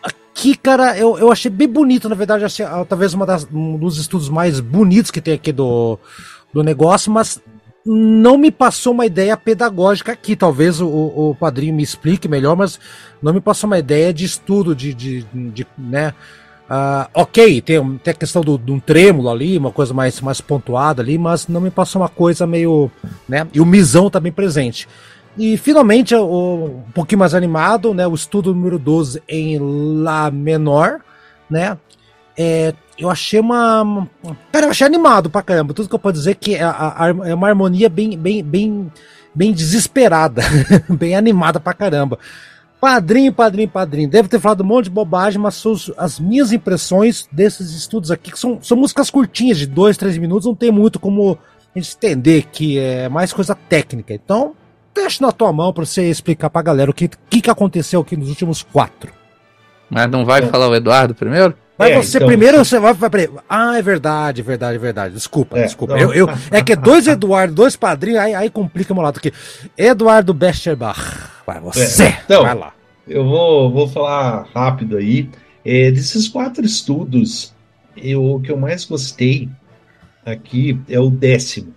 aqui, cara, eu, eu achei bem bonito, na verdade, achei, talvez uma das, um dos estudos mais bonitos que tem aqui do, do negócio, mas não me passou uma ideia pedagógica aqui. Talvez o, o padrinho me explique melhor, mas não me passou uma ideia de estudo, de, de, de né? Uh, ok, tem, tem a questão do, de um trêmulo ali, uma coisa mais, mais pontuada ali, mas não me passou uma coisa meio. Né? E o misão também tá presente. E finalmente, o, um pouquinho mais animado, né? O estudo número 12 em Lá menor, né? É, eu achei uma. Cara, eu achei animado pra caramba. Tudo que eu posso dizer é que é, é uma harmonia bem, bem, bem, bem desesperada, [laughs] bem animada pra caramba. Padrinho, padrinho, padrinho. Deve ter falado um monte de bobagem, mas são as minhas impressões desses estudos aqui, que são, são músicas curtinhas, de dois, três minutos, não tem muito como a gente entender que é mais coisa técnica. Então, deixa na tua mão para você explicar pra galera o que, que, que aconteceu aqui nos últimos quatro. Mas não vai é. falar o Eduardo primeiro? Vai é, você então... primeiro você vai, vai Ah, é verdade, verdade, verdade. Desculpa, é, desculpa. Eu, eu, é que é dois [laughs] Eduardo, dois padrinhos, aí, aí complica meu lado aqui. Eduardo Besterbach. Vai você, é, então, vai lá. Eu vou, vou falar rápido aí. É, desses quatro estudos, eu, o que eu mais gostei aqui é o décimo.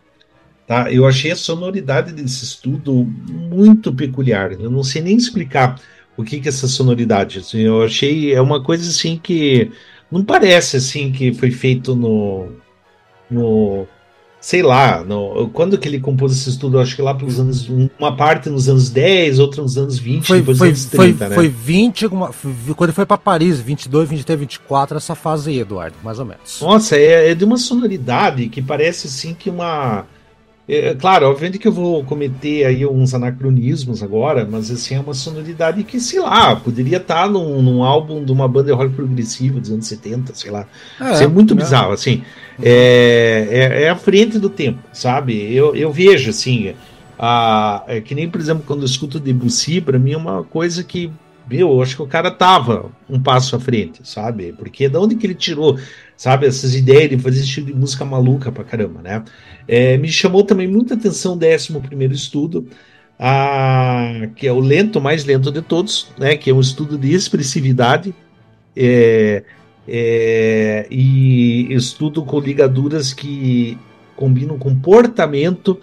Tá? Eu achei a sonoridade desse estudo muito peculiar. Eu não sei nem explicar o que que é essa sonoridade. Assim, eu achei é uma coisa assim que não parece assim que foi feito no no sei lá, no, quando que ele compôs esse estudo, acho que lá pelos anos uma parte nos anos 10, outra nos anos 20, foi, depois foi, anos 30, foi, né? Foi 20, uma, quando ele foi para Paris, 22, 23, 24, essa fase aí, Eduardo, mais ou menos. Nossa, é, é de uma sonoridade que parece assim que uma é, é, claro, obviamente que eu vou cometer aí uns anacronismos agora, mas assim, é uma sonoridade que, sei lá, poderia estar tá num, num álbum de uma banda de rock progressivo dos anos 70, sei lá. É, Isso é muito é. bizarro, assim. É, é, é, a frente do tempo, sabe? Eu, eu vejo, assim, a, é que nem, por exemplo, quando eu escuto Debussy, para mim é uma coisa que, meu, eu acho que o cara tava um passo à frente, sabe? Porque de onde que ele tirou, sabe, essas ideias de fazer esse estilo de música maluca pra caramba, né? É, me chamou também muita atenção o 11 estudo, a, que é o lento, mais lento de todos, né, que é um estudo de expressividade é, é, e estudo com ligaduras que combinam comportamento,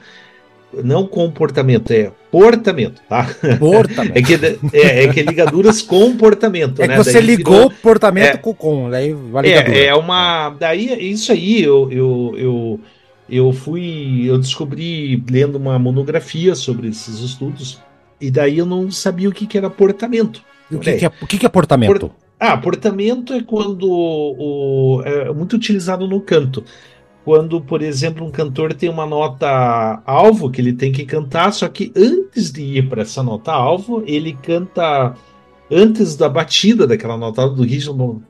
não comportamento, é portamento, tá? Portamento. [laughs] é, que, é, é que ligaduras comportamento, é né? Que você daí ligou virou, portamento é, com com, daí é, é uma, daí isso aí eu, eu, eu eu fui, eu descobri lendo uma monografia sobre esses estudos e daí eu não sabia o que, que era portamento. O que, que, é, o que, que é portamento? Por, ah, portamento é quando o, é muito utilizado no canto. Quando, por exemplo, um cantor tem uma nota alvo que ele tem que cantar, só que antes de ir para essa nota alvo, ele canta antes da batida daquela nota do ritmo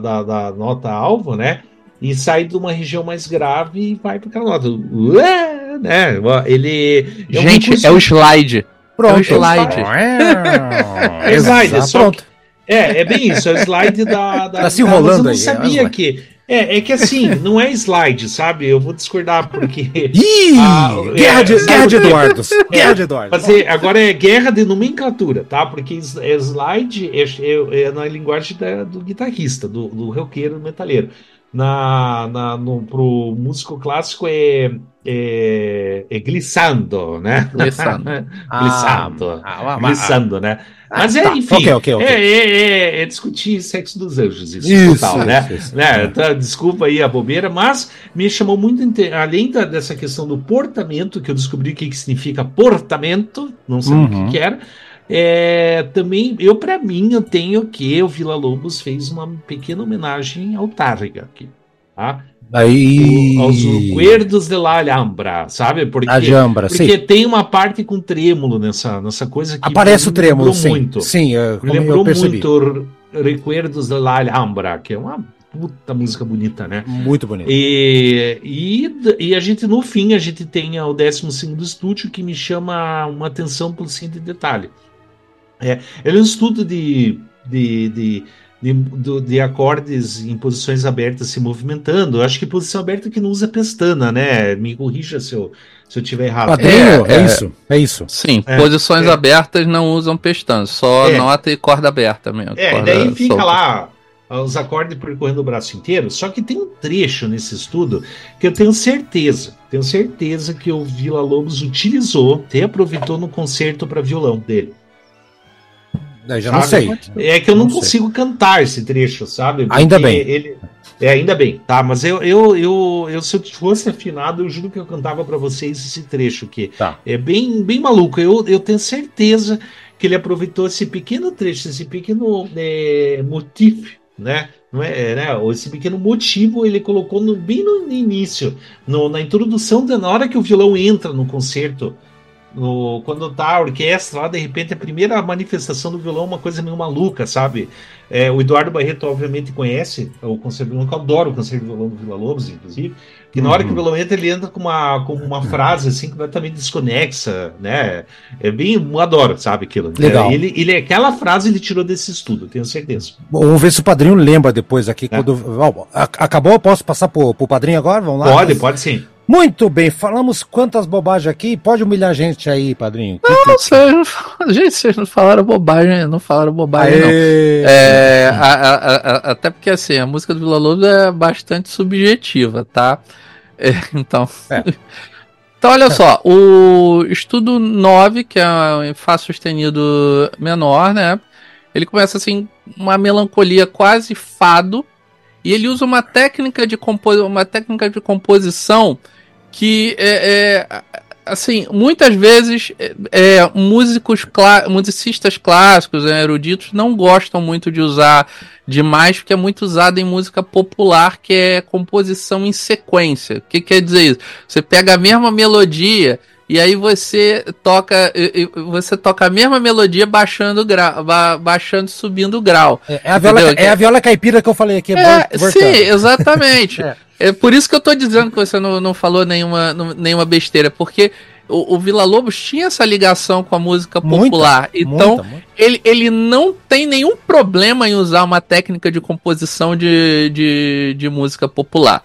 da, da nota alvo, né? e sai de uma região mais grave e vai para aquela nota. Ué, né? Ele. É Gente, é o slide. Pronto. É o slide. [laughs] é slide, é só pronto. É, é bem isso, é o slide da. da tá se enrolando eu não aí. sabia é, que. É, é que assim, [laughs] não é slide, sabe? Eu vou discordar, porque. [laughs] Ih! A, guerra, de, é, guerra de Eduardos! guerra de Eduardos! Fazer, agora é guerra de nomenclatura, tá? Porque slide é, é, é na linguagem da, do guitarrista, do, do roqueiro metalheiro. na, na, no, pro músico clássico é, é, é glissando, né? Glissando. [laughs] glissando. Ah, ah, glissando, né? Ah, Mas é, tá. enfim, Ok, ok, ok. É, é, é, é discutir sexo dos anjos, isso, Isso, total, né? isso, isso. né? Tá, desculpa aí a bobeira, mas me chamou muito, além da- dessa questão do portamento, que eu descobri o que, que significa portamento, não o Uhum. que, que era. É, também, eu para mim, eu tenho que o Vila Lobos fez uma pequena homenagem ao Tárrega aqui, tá? Aí. O- aos Recuerdos de la Alhambra, sabe? Porque, A Jambra, porque sim. tem uma parte com trêmulo nessa, nessa coisa que Aparece o trêmulo, sim. muito. Sim, eu, Me como lembrou eu percebi. muito Recuerdos de la Alhambra, que é uma puta música bonita, né? Muito bonito. E, e, e a gente, no fim, a gente tem o 12 estúdio que me chama uma atenção pelo seguinte detalhe. É, ele é um estudo de, de, de, de, do- de acordes em posições abertas se movimentando. Eu acho que posição aberta que não usa pestana, né? Me corrija se eu, se eu tiver errado. É, É, é. isso. É isso. Sim, É, posições é. abertas não usam pestana, só É. nota e corda aberta mesmo. É, e corda daí fica solta. lá os acordes percorrendo o braço inteiro. Só que tem um trecho nesse estudo que eu tenho certeza, tenho certeza que o Vila Lobos utilizou, reaproveitou no concerto para violão dele. Eu já não Sabe? sei. É que eu não, Não sei. consigo cantar esse trecho, sabe? Ainda Porque bem. Ele... É, ainda bem, tá? Mas eu, eu, eu, eu, se eu fosse afinado, eu juro que eu cantava para vocês esse trecho aqui. Tá. É bem, bem maluco. Eu, eu tenho certeza que ele aproveitou esse pequeno trecho, esse pequeno é, motivo, né? Não é, é, né? Ou Esse pequeno motivo ele colocou no- bem no início, no- na introdução, da, na hora que o violão entra no concerto. No, quando tá a orquestra lá, de repente, a primeira manifestação do violão é uma coisa meio maluca, sabe? É, o Eduardo Barreto, obviamente, conhece o concerto de violão, que eu adoro o concerto de violão do Vila Lobos, inclusive. Que na hora que o Uhum. violão entra, ele entra com uma, com uma [laughs] frase assim completamente desconexa, né? É bem, eu adoro, sabe aquilo. Legal. É, ele, ele, aquela frase ele tirou desse estudo, tenho certeza. Bom, Vamos ver se o padrinho lembra depois aqui. É. Quando... A- acabou? Posso passar pro, pro padrinho agora? Vamos lá? Pode, pode sim. Muito bem, falamos quantas bobagens aqui. Pode humilhar a gente aí, padrinho. Não, vocês não falam- gente, vocês não falaram bobagem, não falaram bobagem, não. Aê! É, a- a- a- a- até porque assim, a música do Vila Lobos é bastante subjetiva, tá? É, então. É. [laughs] Então, olha só, o estudo 9, que é um Fá sustenido menor, né? Ele começa assim, uma melancolia quase fado, e ele usa uma técnica de, compo uma técnica de composição que é, é, assim, muitas vezes é, é, músicos clá musicistas clássicos, né, eruditos, não gostam muito de usar demais, porque é muito usado em música popular, que é composição em sequência. O que quer dizer isso? Você pega a mesma melodia e aí você toca você toca a mesma melodia baixando grau, ba baixando e subindo o grau. É, é a viola, é a viola caipira que eu falei aqui. É, vol- sim, exatamente. [laughs] É. é. por isso que eu tô dizendo que você não, não falou nenhuma, não- nenhuma besteira, porque o, o Vila Lobos tinha essa ligação com a música Muita, popular. então, Muita, muita. ele, ele não tem nenhum problema em usar uma técnica de composição de, de, de música popular.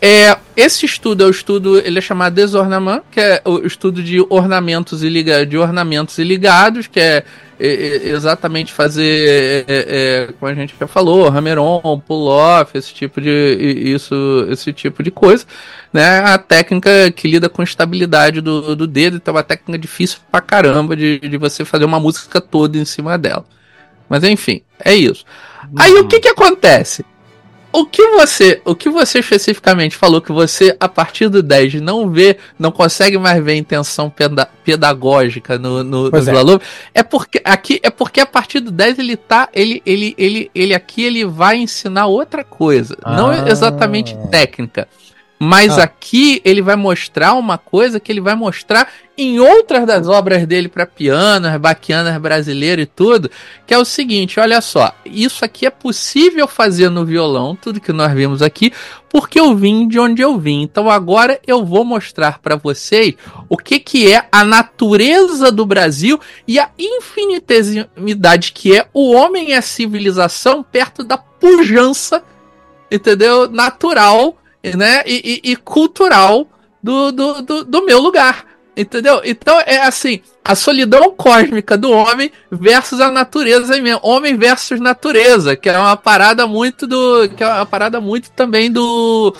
É, esse estudo é o estudo, ele é chamado Desornament, que é o estudo de ornamentos e liga, de ornamentos e ligados, que é, é, é, exatamente fazer, é, é, como a gente já falou, hammer-on, pull-off, esse tipo de isso, esse tipo de coisa, né? A técnica que lida com estabilidade do, do dedo, então é uma técnica difícil pra caramba de, de você fazer uma música toda em cima dela. Mas enfim, é isso. Aí o que que acontece? O que você, o que você especificamente falou que você a partir do 10 não vê, não consegue mais ver a intenção peda- pedagógica no no, no Pois é. É porque aqui é porque a partir do 10 ele tá, ele ele ele ele aqui ele vai ensinar outra coisa, não Ah. exatamente técnica. Mas Ah. aqui ele vai mostrar uma coisa que ele vai mostrar em outras das obras dele para piano, as baquianas brasileiras e tudo, que é o seguinte, olha só, isso aqui é possível fazer no violão, tudo que nós vimos aqui, porque eu vim de onde eu vim. Então agora eu vou mostrar para vocês o que que é a natureza do Brasil e a infinitesimidade que é o homem e a civilização perto da pujança, entendeu? Natural, né? E, e- e cultural do, do, do, do meu lugar. Entendeu? Então é assim, a solidão cósmica do homem versus a natureza mesmo. Homem versus natureza, que é uma parada muito do. Que é uma parada muito também do.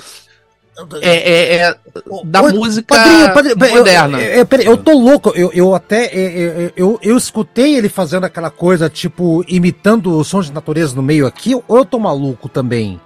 É, é, é da música padrinho, padrinho, moderna. Eu, eu, eu, tô louco, eu, eu até. Eu, eu, eu, escutei ele fazendo aquela coisa, tipo, imitando o som de natureza no meio aqui, ou eu tô maluco também?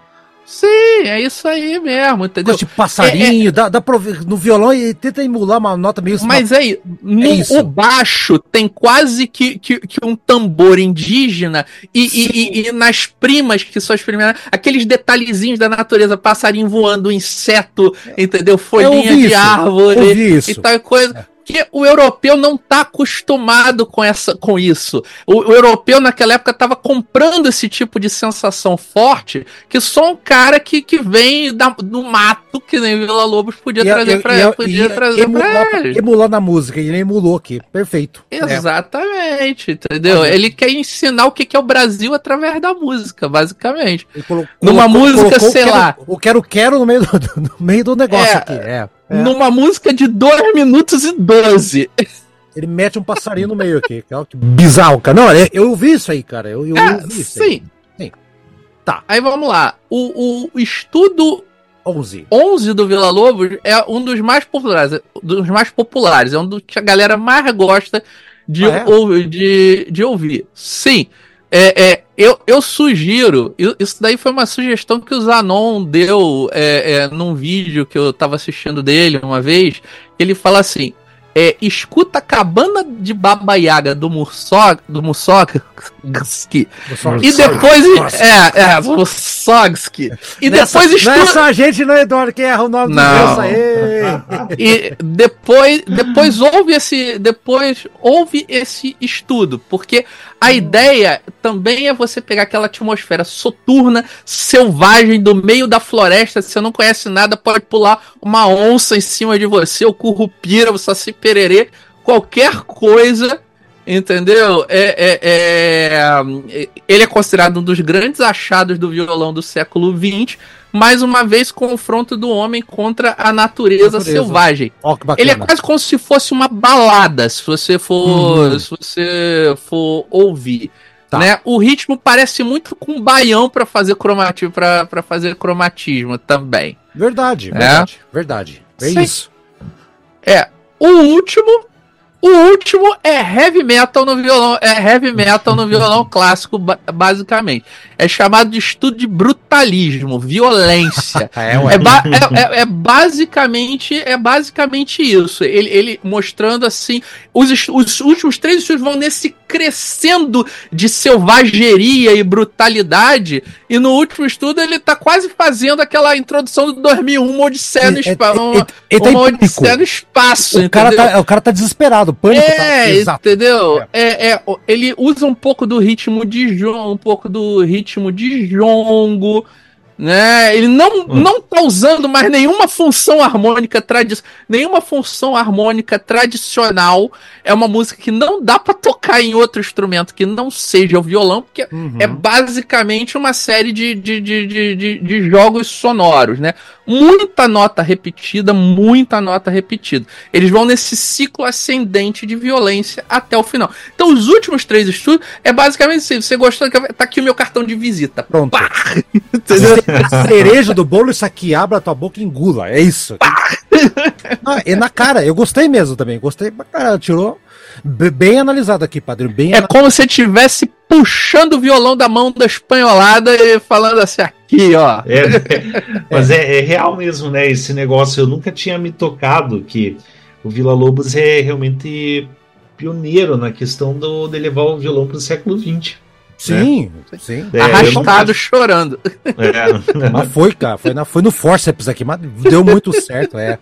Sim, é isso aí mesmo, entendeu? Gosto de passarinho, é, é... Dá, dá pra no violão e tenta emular uma nota meio... Mas uma... aí, no, é o baixo tem quase que, que, que um tambor indígena e, e, e, nas primas, que são as primeiras, aqueles detalhezinhos da natureza, passarinho voando, inseto, entendeu? Folhinha de árvore e tal coisa. Porque o europeu não está acostumado com, essa, com isso. O, o europeu, naquela época, estava comprando esse tipo de sensação forte que só um cara que, que vem da, do mato, que nem Vila Lobos, podia e, trazer para ele. Podia trazer emular, ele. Emular na música, ele emulou aqui. Perfeito. Exatamente, é. entendeu? Ele quer ensinar o que é o Brasil através da música, basicamente. Colocou, Numa música, sei lá. O quero-quero no meio do, no meio do negócio é, aqui. É. É. Numa música de 2 minutos e 12. Ele mete um passarinho no meio aqui. Que bizarro, cara. Não, eu ouvi isso aí, cara. Eu, eu é, ouvi isso sim. Aí. sim. Tá. Aí vamos lá. O, o estudo 11. 11 do Vila Lobos é um dos mais populares. Dos mais populares. É um dos que a galera mais gosta de, ah, é? ou, de, de ouvir. Sim. É, é, eu, eu sugiro, isso daí foi uma sugestão que o Zanon deu é, é, num vídeo que eu tava assistindo dele uma vez. Ele fala assim: é, escuta a cabana de Baba Yaga do Mursog, do Mursogski, e depois é, é, Mursogski, e nessa, depois estuda... Não é só a gente, não, Eduardo, que erra o nome não. do aí. E depois, depois ouve esse, depois ouve esse estudo, porque a hum. ideia também é você pegar aquela atmosfera soturna, selvagem, do meio da floresta, se você não conhece nada, pode pular uma onça em cima de você, o currupira, você saci pererê, qualquer coisa, entendeu? É, é, é, ele é considerado um dos grandes achados do violão do século XX. Mais uma vez, confronto do homem contra a natureza, natureza. selvagem. Oh, ele é quase como se fosse uma balada, se você for, uhum. se você for ouvir. Tá. Né? O ritmo parece muito com baião para fazer cromatismo, para fazer cromatismo também. Verdade, é? verdade, verdade. É Sim. isso. É, o último. O último é heavy metal no violão, é heavy metal no violão clássico, basicamente. É chamado de estudo de brutalismo, violência. [laughs] é, é, é, é, é, basicamente é basicamente isso. Ele, ele mostrando assim, os, os últimos três estudos vão nesse crescendo de selvageria e brutalidade. E no último estudo ele tá quase fazendo aquela introdução do 2001, uma Odisseia no, espaço, uma, tá uma Odisseia no espaço. O cara, tá, o cara tá desesperado, pânico. É, tá, entendeu? É. é. ele usa um pouco do ritmo de João, um pouco do ritmo de jongo né? Ele não, hum. não tá usando mais nenhuma função harmônica tradicional, nenhuma função harmônica tradicional. É uma música que não dá para tocar em outro instrumento que não seja o violão, porque uhum. é basicamente uma série de, de, de, de, de jogos sonoros, né? Muita nota repetida, muita nota repetida. Eles vão nesse ciclo ascendente de violência até o final. Então, os últimos três estudos é basicamente assim: você gostou, tá aqui o meu cartão de visita. Pronto. Pá! Entendeu? [laughs] cereja do bolo, isso aqui abre a tua boca e engula. É isso. ah, e na cara, eu gostei mesmo também. Gostei pra caralho. Tirou bem analisado aqui, padre. Bem é como se estivesse puxando o violão da mão da espanholada e falando assim, aqui, ó. É, [laughs] é, mas é, é, real mesmo, né? Esse negócio. Eu nunca tinha me tocado que o Vila Lobos é realmente pioneiro na questão do, de levar o violão para o século XX. Sim, né? sim. É, Arrastado não... chorando. É. mas foi, cara, foi, na, foi no forceps aqui, mas deu muito certo, é.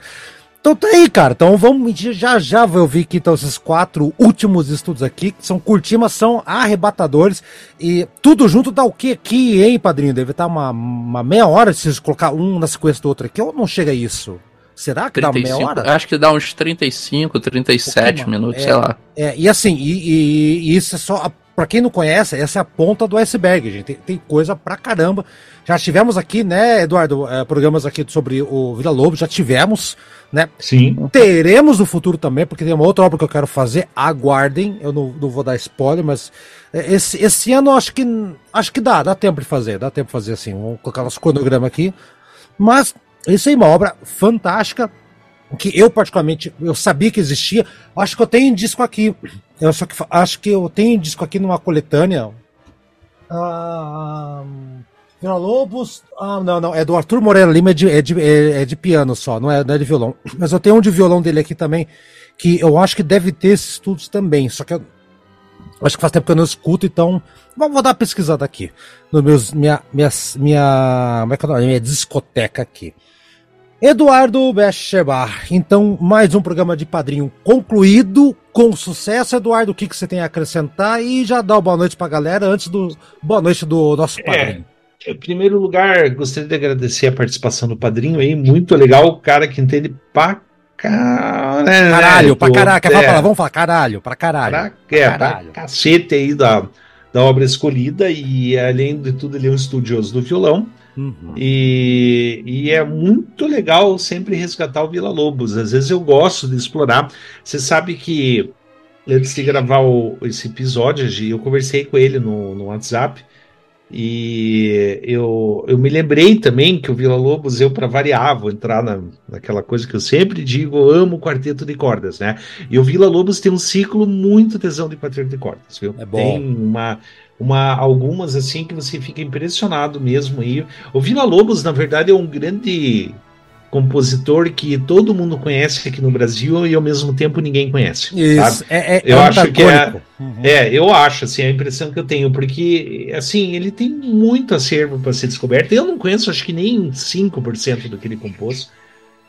Então tá aí, cara. Então vamos já já vou ouvir aqui então esses quatro últimos estudos aqui, que são curtinhos, mas são arrebatadores. E tudo junto dá o que aqui, hein, padrinho? Deve estar uma, uma meia hora se colocar um na sequência do outro aqui, ou não chega a isso? Será que 35, dá meia hora? Acho que dá uns 35, 37 um minutos, é, sei lá. É, e assim, e, e, e isso é só a para quem não conhece, essa é a ponta do iceberg, gente. Tem, tem coisa pra caramba. Já tivemos aqui, né, Eduardo, é, programas aqui sobre o Vila Lobo, já tivemos, né? Sim. Teremos no futuro também, porque tem uma outra obra que eu quero fazer. Aguardem, eu não, não vou dar spoiler, mas é, esse, esse ano acho que acho que dá, dá tempo de fazer, dá tempo de fazer assim. Vamos colocar nosso cronograma aqui. Mas isso é uma obra fantástica que eu particularmente eu sabia que existia. Acho que eu tenho disco aqui. Eu só que acho que eu tenho disco aqui numa coletânea. Ah, Lobos. Ah, não, não. É do Arthur Moreira Lima, é de, é de, é, é de piano só, não é, não é de violão. Mas eu tenho um de violão dele aqui também, que eu acho que deve ter esses estudos também. Só que eu acho que faz tempo que eu não escuto, então vou dar uma pesquisada aqui. No meus, minha, minha, minha, é é minha discoteca aqui. Eduardo Bechebar. Então, mais um programa de padrinho concluído com sucesso. Eduardo, o que, que você tem a acrescentar? E já dá uma boa noite para a galera antes do boa noite do nosso é, padrinho. É, em primeiro lugar, gostaria de agradecer a participação do padrinho aí. Muito legal, o cara que entende pra caralho. Caralho, pra caralho. Quer falar? Vamos falar caralho, pra caralho. Pra, é, pra caralho. pra cacete aí da, da obra escolhida. E além de tudo, ele é um estudioso do violão. Uhum. E, e, é muito legal sempre resgatar o Vila Lobos. Às vezes eu gosto de explorar. Você sabe que antes de gravar o, esse episódio, eu conversei com ele no, no WhatsApp. E eu, eu me lembrei também que o Vila Lobos, eu para variar, vou entrar na, naquela coisa que eu sempre digo, eu amo quarteto de cordas, né? E o Vila Lobos tem um ciclo muito tesão de quarteto de cordas, viu? É bom. Tem uma, uma, algumas assim que você fica impressionado mesmo aí. O Vila Lobos, na verdade, é um grande compositor que todo mundo conhece aqui no Brasil e ao mesmo tempo ninguém conhece. Isso, é, é, eu é acho que é, uhum. é, eu acho assim a impressão que eu tenho porque assim ele tem muito acervo para ser descoberto. Eu não conheço acho que nem 5% do que ele compôs.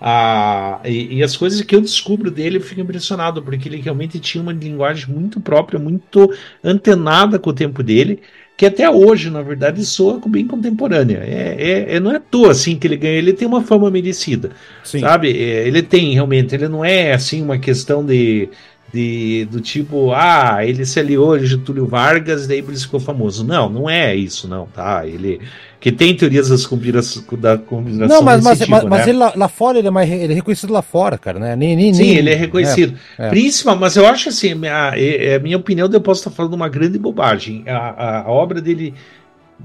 Ah, e, e, as coisas que eu descubro dele eu fico impressionado, porque ele realmente tinha uma linguagem muito própria, muito antenada com o tempo dele, que até hoje, na verdade, soa bem contemporânea. É, é, é não é à toa assim que ele ganha, ele tem uma fama merecida, Sim. sabe? É, ele tem realmente, ele não é assim uma questão de de, do tipo, ah, ele se aliou a Getúlio Vargas, daí por isso ficou famoso. Não, não é isso, não, tá? Ele que tem teorias das conspirações da conspiração Não, mas, mas, tipo, mas, né? mas, ele lá, lá, fora ele é mais ele é reconhecido lá fora, cara, né? Nem, nem, Sim, nem, ele é reconhecido. É, é. Principal, mas eu acho assim, a, a, a minha opinião, eu posso estar falando uma grande bobagem. A, a, a obra dele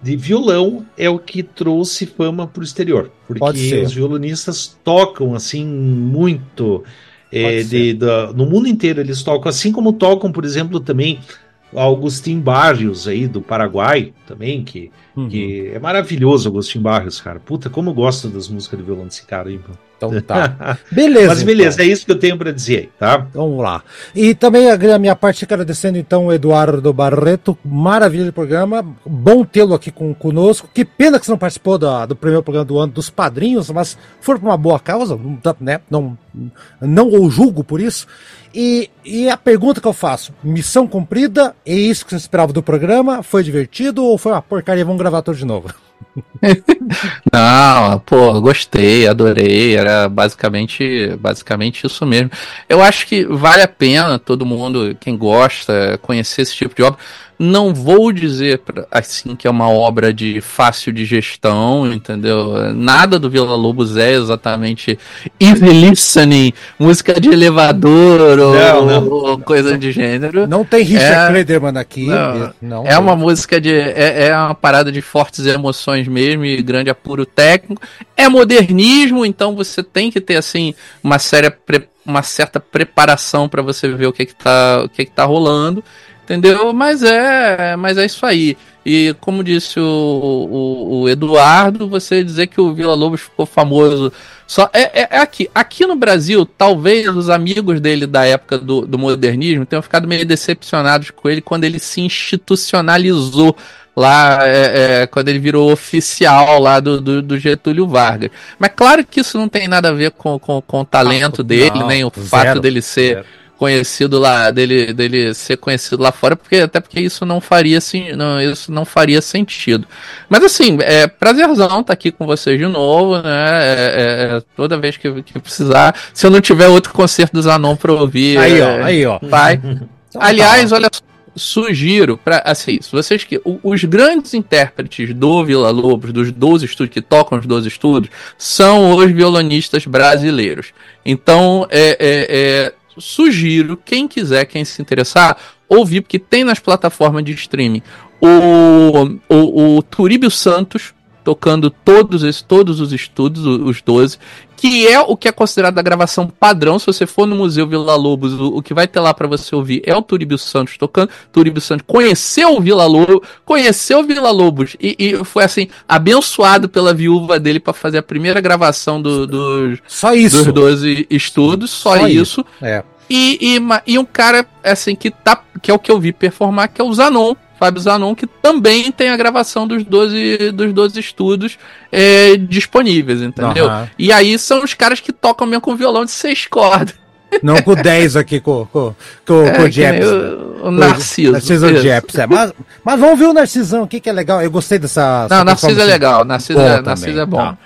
de violão é o que trouxe fama para o exterior, porque os violonistas tocam assim muito é, de, da, no mundo inteiro eles tocam, assim como tocam, por exemplo, também Augustin Barrios aí do Paraguai também, que, uhum. que é maravilhoso Augustin Barrios, cara. Puta, como eu gosto das músicas de violão desse cara aí, mano. Então [laughs] tá. Beleza. Mas beleza, então. é isso que eu tenho para dizer aí, tá? Vamos lá. E também a minha parte agradecendo então o Eduardo Barreto, maravilha de programa, bom tê-lo aqui com, conosco. Que pena que você não participou do, do primeiro programa do ano dos padrinhos, mas for por uma boa causa, né? Não, não o julgo por isso. E, e a pergunta que eu faço: missão cumprida? É isso que você esperava do programa? Foi divertido ou foi uma porcaria? Vamos gravar tudo de novo? [laughs] Não, pô, gostei, adorei. Era basicamente, basicamente isso mesmo. Eu acho que vale a pena todo mundo, quem gosta, conhecer esse tipo de obra. Não vou dizer assim que é uma obra de fácil de gestão, entendeu? Nada do Vila Lobos é exatamente easy listening, música de elevador ou, não, não. ou coisa de gênero. Não tem Richard é, Klederman aqui. Não, não é uma música de. É, é uma parada de fortes emoções mesmo e grande apuro técnico. É modernismo, então você tem que ter assim uma séria uma certa preparação para você ver o que, que, tá, o que, que tá rolando. Entendeu? Mas é, mas é isso aí. E como disse o, o, o Eduardo, você dizer que o Vila Lobos ficou famoso. Só é, é, é, aqui. Aqui no Brasil, talvez os amigos dele da época do, do modernismo tenham ficado meio decepcionados com ele quando ele se institucionalizou lá é, é, quando ele virou oficial lá do, do, do, Getúlio Vargas. Mas claro que isso não tem nada a ver com, com, com o talento ah, dele, não, nem o zero, fato dele ser zero conhecido lá, dele, dele ser conhecido lá fora, porque até porque isso não faria assim, não, isso não faria sentido. Mas assim, é prazerzão estar tá aqui com vocês de novo, né? É, é, é, toda vez que, que, precisar. Se eu não tiver outro concerto do Zanon para ouvir, aí ó, é, aí ó, vai. [laughs] Então, Aliás, tá. olha sugiro para assim, se vocês que os grandes intérpretes do Vila Lobos, dos 12 estúdios que tocam os 12 estúdios, são os violonistas brasileiros. Então, é, é, é, sugiro quem quiser, quem se interessar, ouvir porque tem nas plataformas de streaming. O, o, o Turíbio Santos tocando todos, esses, todos os estudos, os 12, que é o que é considerado a gravação padrão. Se você for no Museu Vila Lobos, o, o que vai ter lá para você ouvir é o Turíbio Santos tocando. Turíbio Santos conheceu o Vila Lobos, conheceu o Vila Lobos e, e foi assim, abençoado pela viúva dele para fazer a primeira gravação do, do, só isso. dos 12 estudos, só, só isso. isso. É. E, e, e um cara assim que tá que é o que eu vi performar, que é o Zanon Fábio Zanon, que também tem a gravação dos 12, dos 12 estudos é, disponíveis, entendeu? Uhum. E aí são os caras que tocam mesmo com violão de seis cordas. Não com 10 aqui, com, com, com, é, com o Jeps. O, o Narciso. Narciso Jeps, é. Mas, mas vamos ver o Narcisão aqui, que é legal. Eu gostei dessa. Não, Narciso é legal. Narciso, é, Narciso é bom. Tá.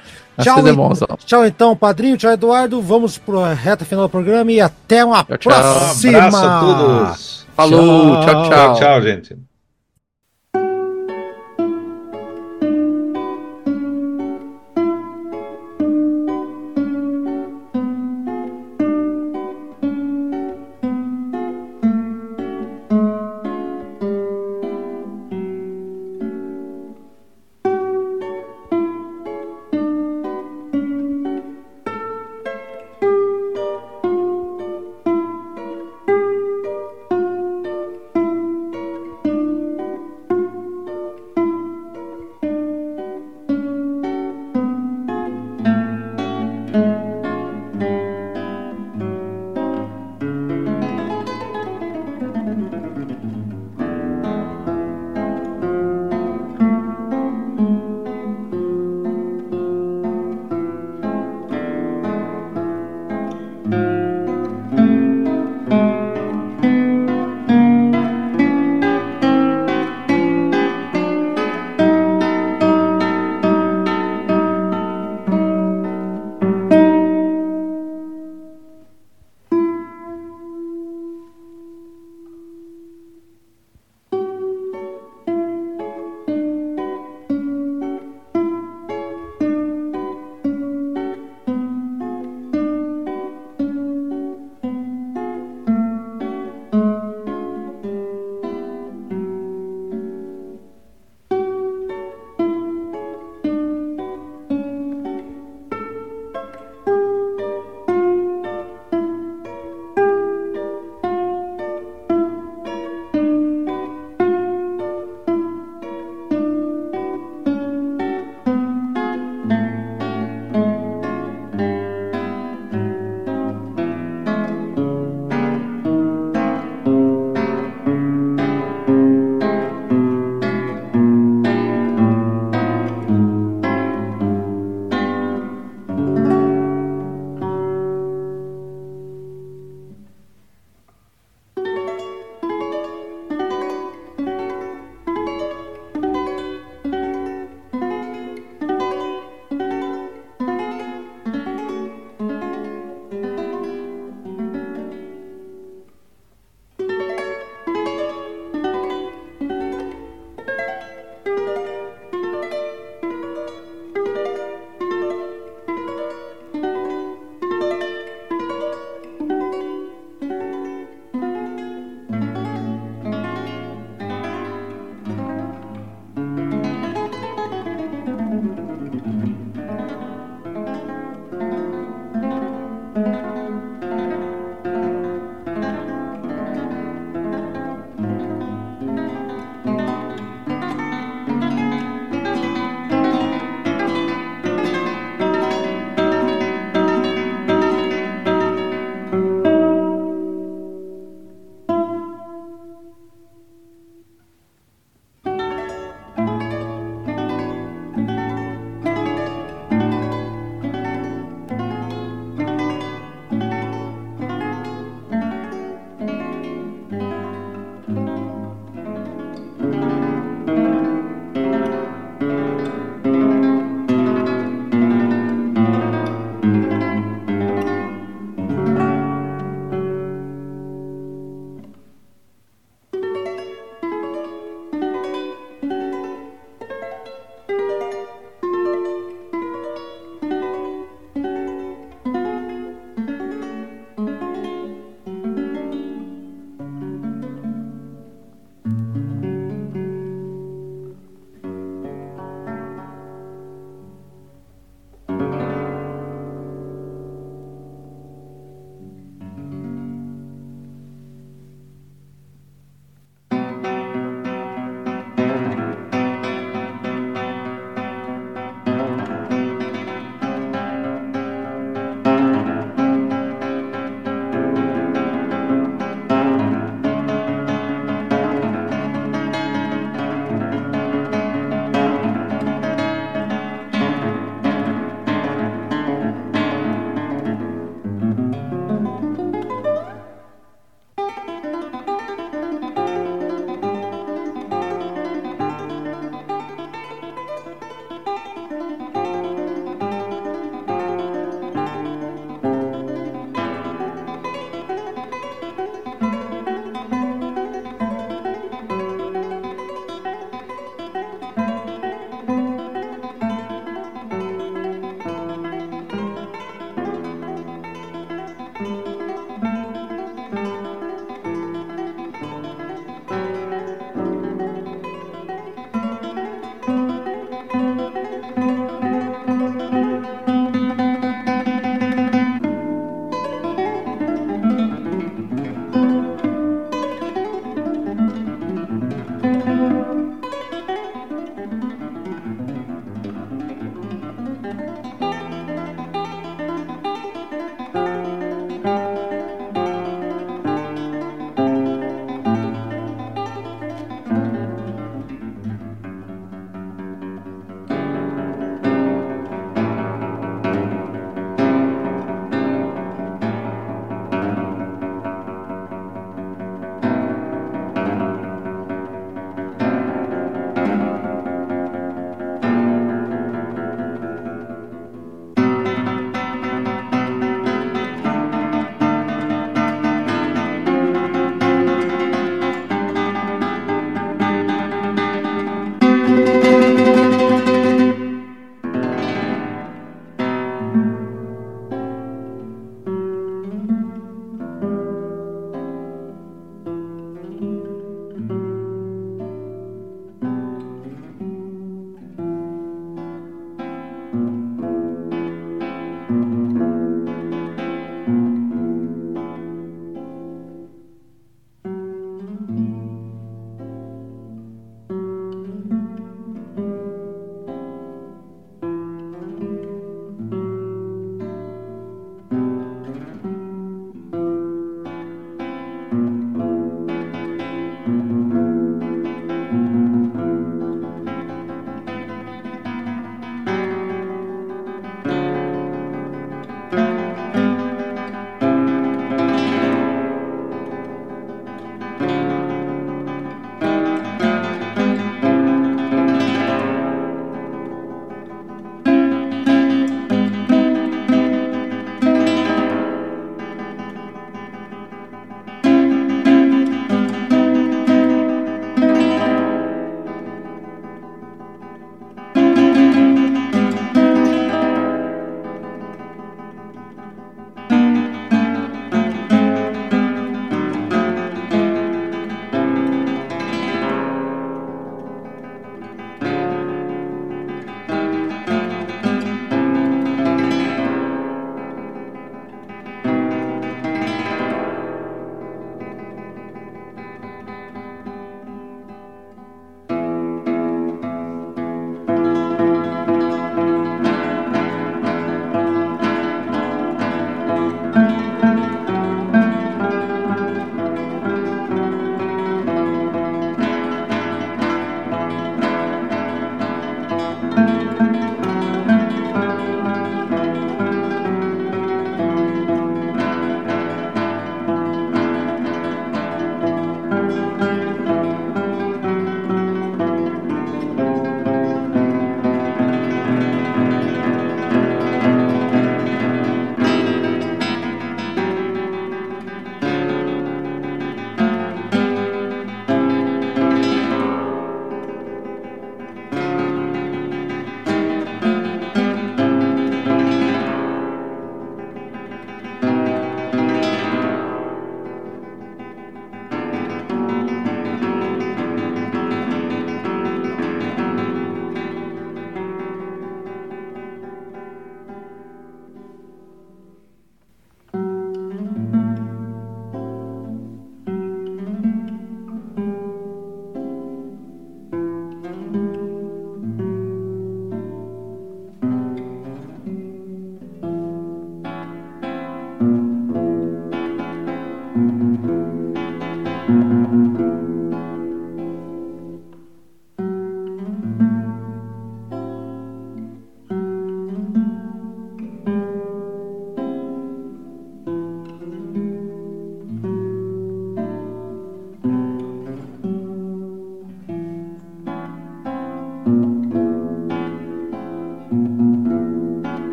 Tchau, é bom, tchau então, padrinho, tchau Eduardo. Vamos para a reta final do programa e até uma tchau, próxima. Um abraço a todos. Falou, tchau, tchau. Tchau, tchau, gente.